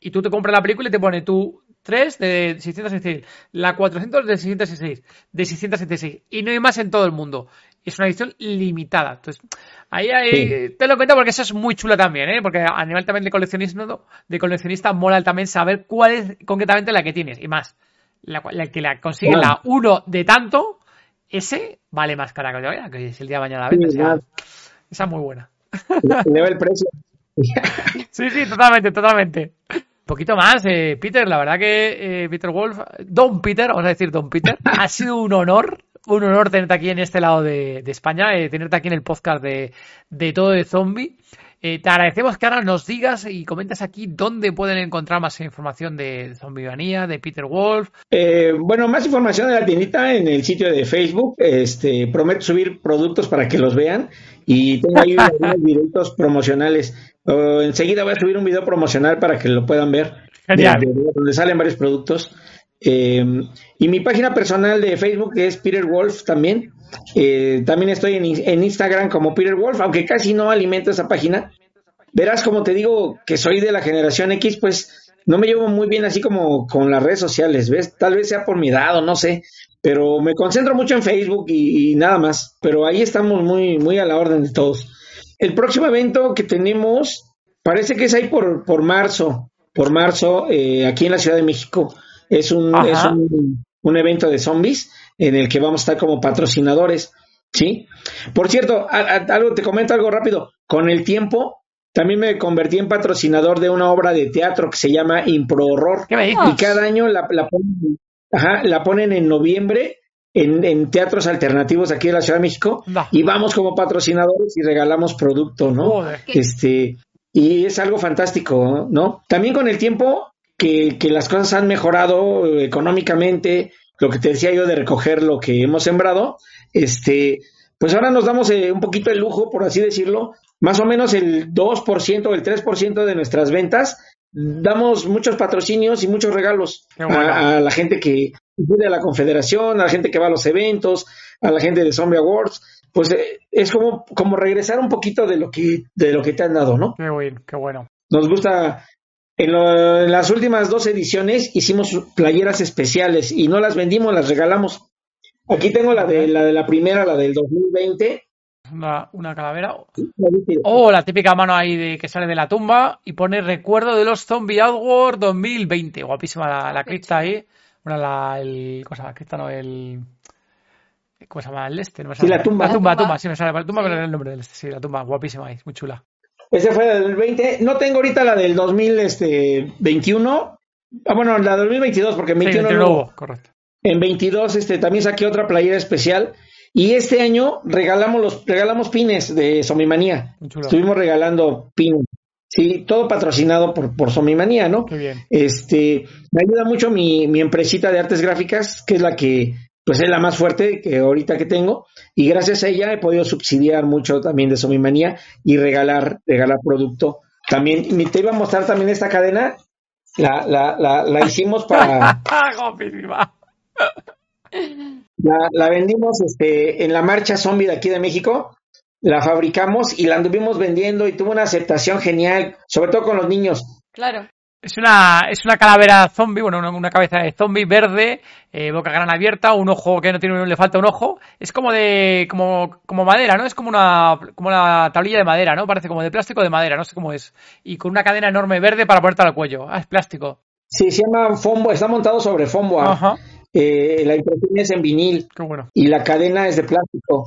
y tú te compras la película y te pone tú 3 de 666, la 400 de 666, de 666 y no hay más en todo el mundo. Es una edición limitada. Entonces, ahí, ahí te lo cuento porque eso es muy chula también, ¿eh? Porque a nivel también de coleccionista, de coleccionista mola también saber cuál es concretamente la que tienes y más la, que la consigue la 1 de tanto, ese vale más cara que que es el día de mañana la esa es muy buena. Le el precio. sí, sí, totalmente, totalmente. Un poquito más, eh, Peter, la verdad que eh, Peter Wolf, Don Peter, vamos a decir Don Peter, ha sido un honor, un honor tenerte aquí en este lado de, España, eh, tenerte aquí en el podcast de, de todo de zombie. Eh, te agradecemos que ahora nos digas y comentes aquí dónde pueden encontrar más información de Zombivanía, de Peter Wolf. Eh, bueno, más información de la tiendita en el sitio de Facebook. Este, prometo subir productos para que los vean y tengo ahí unos videitos promocionales. enseguida voy a subir un video promocional para que lo puedan ver. Genial. donde salen varios productos. Eh, y mi página personal de Facebook es Peter Wolf también. Eh, también estoy en, Instagram como Peter Wolf, aunque casi no alimento esa página. Verás, como te digo, que soy de la generación X, pues no me llevo muy bien así como con las redes sociales, ¿ves? Tal vez sea por mi edad o no sé, pero me concentro mucho en Facebook y, nada más. Pero ahí estamos muy, muy a la orden de todos. El próximo evento que tenemos parece que es ahí por, por marzo, por marzo, eh, aquí en la Ciudad de México. Es un, es un, un evento de zombies en el que vamos a estar como patrocinadores, ¿sí? Por cierto, algo te comento algo rápido. Con el tiempo también me convertí en patrocinador de una obra de teatro que se llama Impro Horror. Y cada año la, ponen, la ponen en noviembre en, teatros alternativos aquí en la Ciudad de México y vamos como patrocinadores y regalamos producto, ¿no? Este, y es algo fantástico, ¿no? También con el tiempo que, que las cosas han mejorado económicamente, lo que te decía yo de recoger lo que hemos sembrado, este, pues ahora nos damos eh, un poquito el lujo, por así decirlo, más o menos el 2% o el 3% de nuestras ventas, damos muchos patrocinios y muchos regalos a, la gente que viene a la confederación, a la gente que va a los eventos, a la gente de Zombie Awards, pues eh, es como, como regresar un poquito de lo que, de lo que te han dado, ¿no? Qué bueno, qué bueno. Nos gusta en, las últimas dos ediciones hicimos playeras especiales y no las vendimos, las regalamos. Aquí tengo la de la, de la primera, la del 2020. Una, una calavera. Oh, la típica mano ahí de que sale de la tumba y pone recuerdo de los Zombie Outward 2020. Guapísima la, la cripta ahí. Una, la, el, cosa, la cripta no, el, ¿Cómo se llama? El este. sí, la tumba. La tumba, la tumba, sí me sale la tumba, pero el nombre del este. Sí, la tumba, guapísima ahí, muy chula. Ese fue del 2020. No tengo ahorita la del 2021. Ah, bueno, la del 2022, porque en 21 no, correcto. En 22 este, también saqué otra playera especial. Y este año regalamos los regalamos pines de Somimanía. Estuvimos regalando pines. Sí, todo patrocinado por, por Somimanía, ¿no? Qué bien. Este, me ayuda mucho mi, mi empresita de artes gráficas, que es la que pues es la más fuerte que ahorita que tengo y gracias a ella he podido subsidiar mucho también de Somimanía y regalar regalar producto. También te iba a mostrar también esta cadena, la, la, la, la hicimos para La, la vendimos este, en la marcha zombie de aquí de México. La fabricamos y la anduvimos vendiendo y tuvo una aceptación genial, sobre todo con los niños. Claro. Es una, es una calavera zombie, bueno, una, una cabeza de zombie verde, eh, boca gran abierta, un ojo que no tiene, le falta un ojo. Es como de, como, como madera, ¿no? Es como una, como una tablilla de madera, ¿no? Parece como de plástico de madera, no sé cómo es. Y con una cadena enorme verde para ponerte al cuello. Ah, es plástico. Sí, se llama Fombo, está montado sobre Fombo. Ajá. Eh, la impresión es en vinil Qué bueno. y la cadena es de plástico.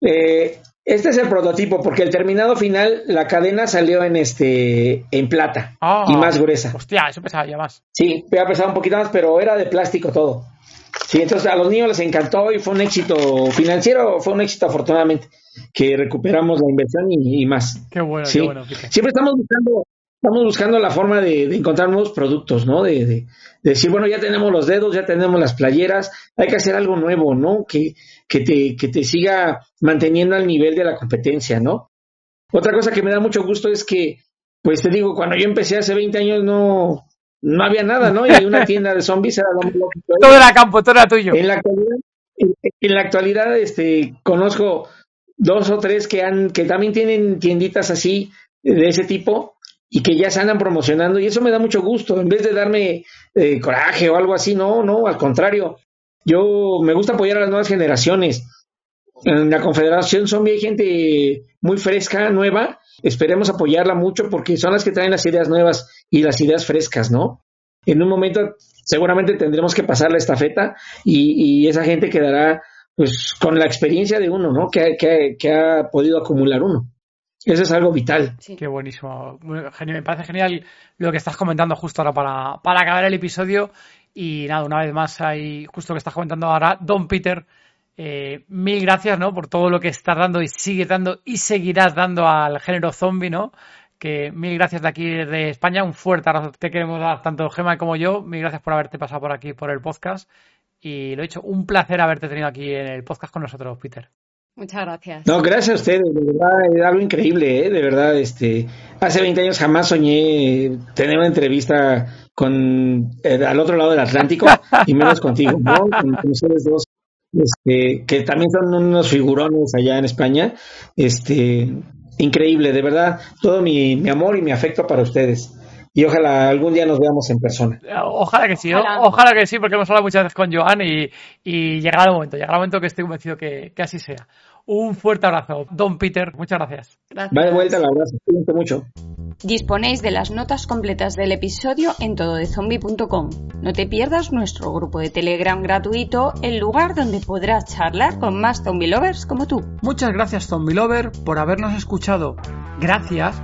Eh, este es el prototipo, porque el terminado final, la cadena salió en este, en plata Ah. y más gruesa. Hostia, eso pesaba ya más. Sí, había pesado un poquito más, pero era de plástico todo. Sí, entonces a los niños les encantó y fue un éxito financiero, fue un éxito afortunadamente, que recuperamos la inversión y, y más. Qué bueno, Sí. qué bueno. Siempre estamos buscando, estamos buscando la forma de, de encontrar nuevos productos, ¿no? De, de- de decir, bueno, ya tenemos los dedos, ya tenemos las playeras, hay que hacer algo nuevo, ¿no? Que, que te, que te siga manteniendo al nivel de la competencia, ¿no? Otra cosa que me da mucho gusto es que, pues te digo, cuando yo empecé hace 20 años no, no había nada, ¿no? Y una tienda de zombies era lo más lógico. Todo era campo, todo era tuyo. En la actualidad, en, en la actualidad este, conozco dos o tres que han, que también tienen tienditas así, de ese tipo, y que ya se andan promocionando, y eso me da mucho gusto, en vez de darme eh, coraje o algo así, no, no, al contrario, yo me gusta apoyar a las nuevas generaciones. En la Confederación Zombie hay gente muy fresca, nueva, esperemos apoyarla mucho porque son las que traen las ideas nuevas y las ideas frescas, ¿no? En un momento seguramente tendremos que pasar la estafeta y, y esa gente quedará pues con la experiencia de uno, ¿no? Que, que- que ha podido acumular uno. Eso es algo vital. Sí. Qué buenísimo. Muy genial. Me parece genial lo que estás comentando justo ahora para, para acabar el episodio. Y nada, una vez más, hay justo que estás comentando ahora, Don Peter. eh, mil gracias, ¿no? Por todo lo que estás dando y sigues dando y seguirás dando al género zombie, ¿no? Que mil gracias de aquí de España. Un fuerte abrazo. Te queremos dar tanto Gema como yo. Mil gracias por haberte pasado por aquí, por el podcast. Y lo he hecho, un placer haberte tenido aquí en el podcast con nosotros, Peter. Muchas gracias. No, gracias a ustedes, de verdad, es algo increíble, ¿eh? de verdad, este, hace 20 años jamás soñé tener una entrevista con eh, al otro lado del Atlántico y menos contigo, ¿no? Con, con ustedes dos, este, que también son unos figurones allá en España, este, increíble, de verdad, todo mi, mi amor y mi afecto para ustedes. Y ojalá algún día nos veamos en persona. Ojalá que sí, Ojalá. que sí, porque hemos hablado muchas veces con Joan y, y llegará el momento, llegará el momento que estoy convencido que, que así sea. Un fuerte abrazo, Don Peter, muchas gracias. Gracias. Va de vuelta, la abrazo, mucho. Disponéis de las notas completas del episodio en tododezombie.com. No te pierdas nuestro grupo de Telegram gratuito, el lugar donde podrás charlar con más zombie lovers como tú. Muchas gracias, Zombie Lover, por habernos escuchado. Gracias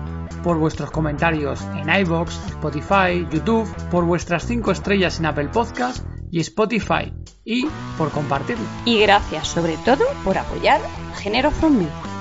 por vuestros comentarios en iBox, Spotify, YouTube, por vuestras 5 estrellas en Apple Podcast y Spotify y por compartirlo. Y gracias sobre todo por apoyar Género Zombie.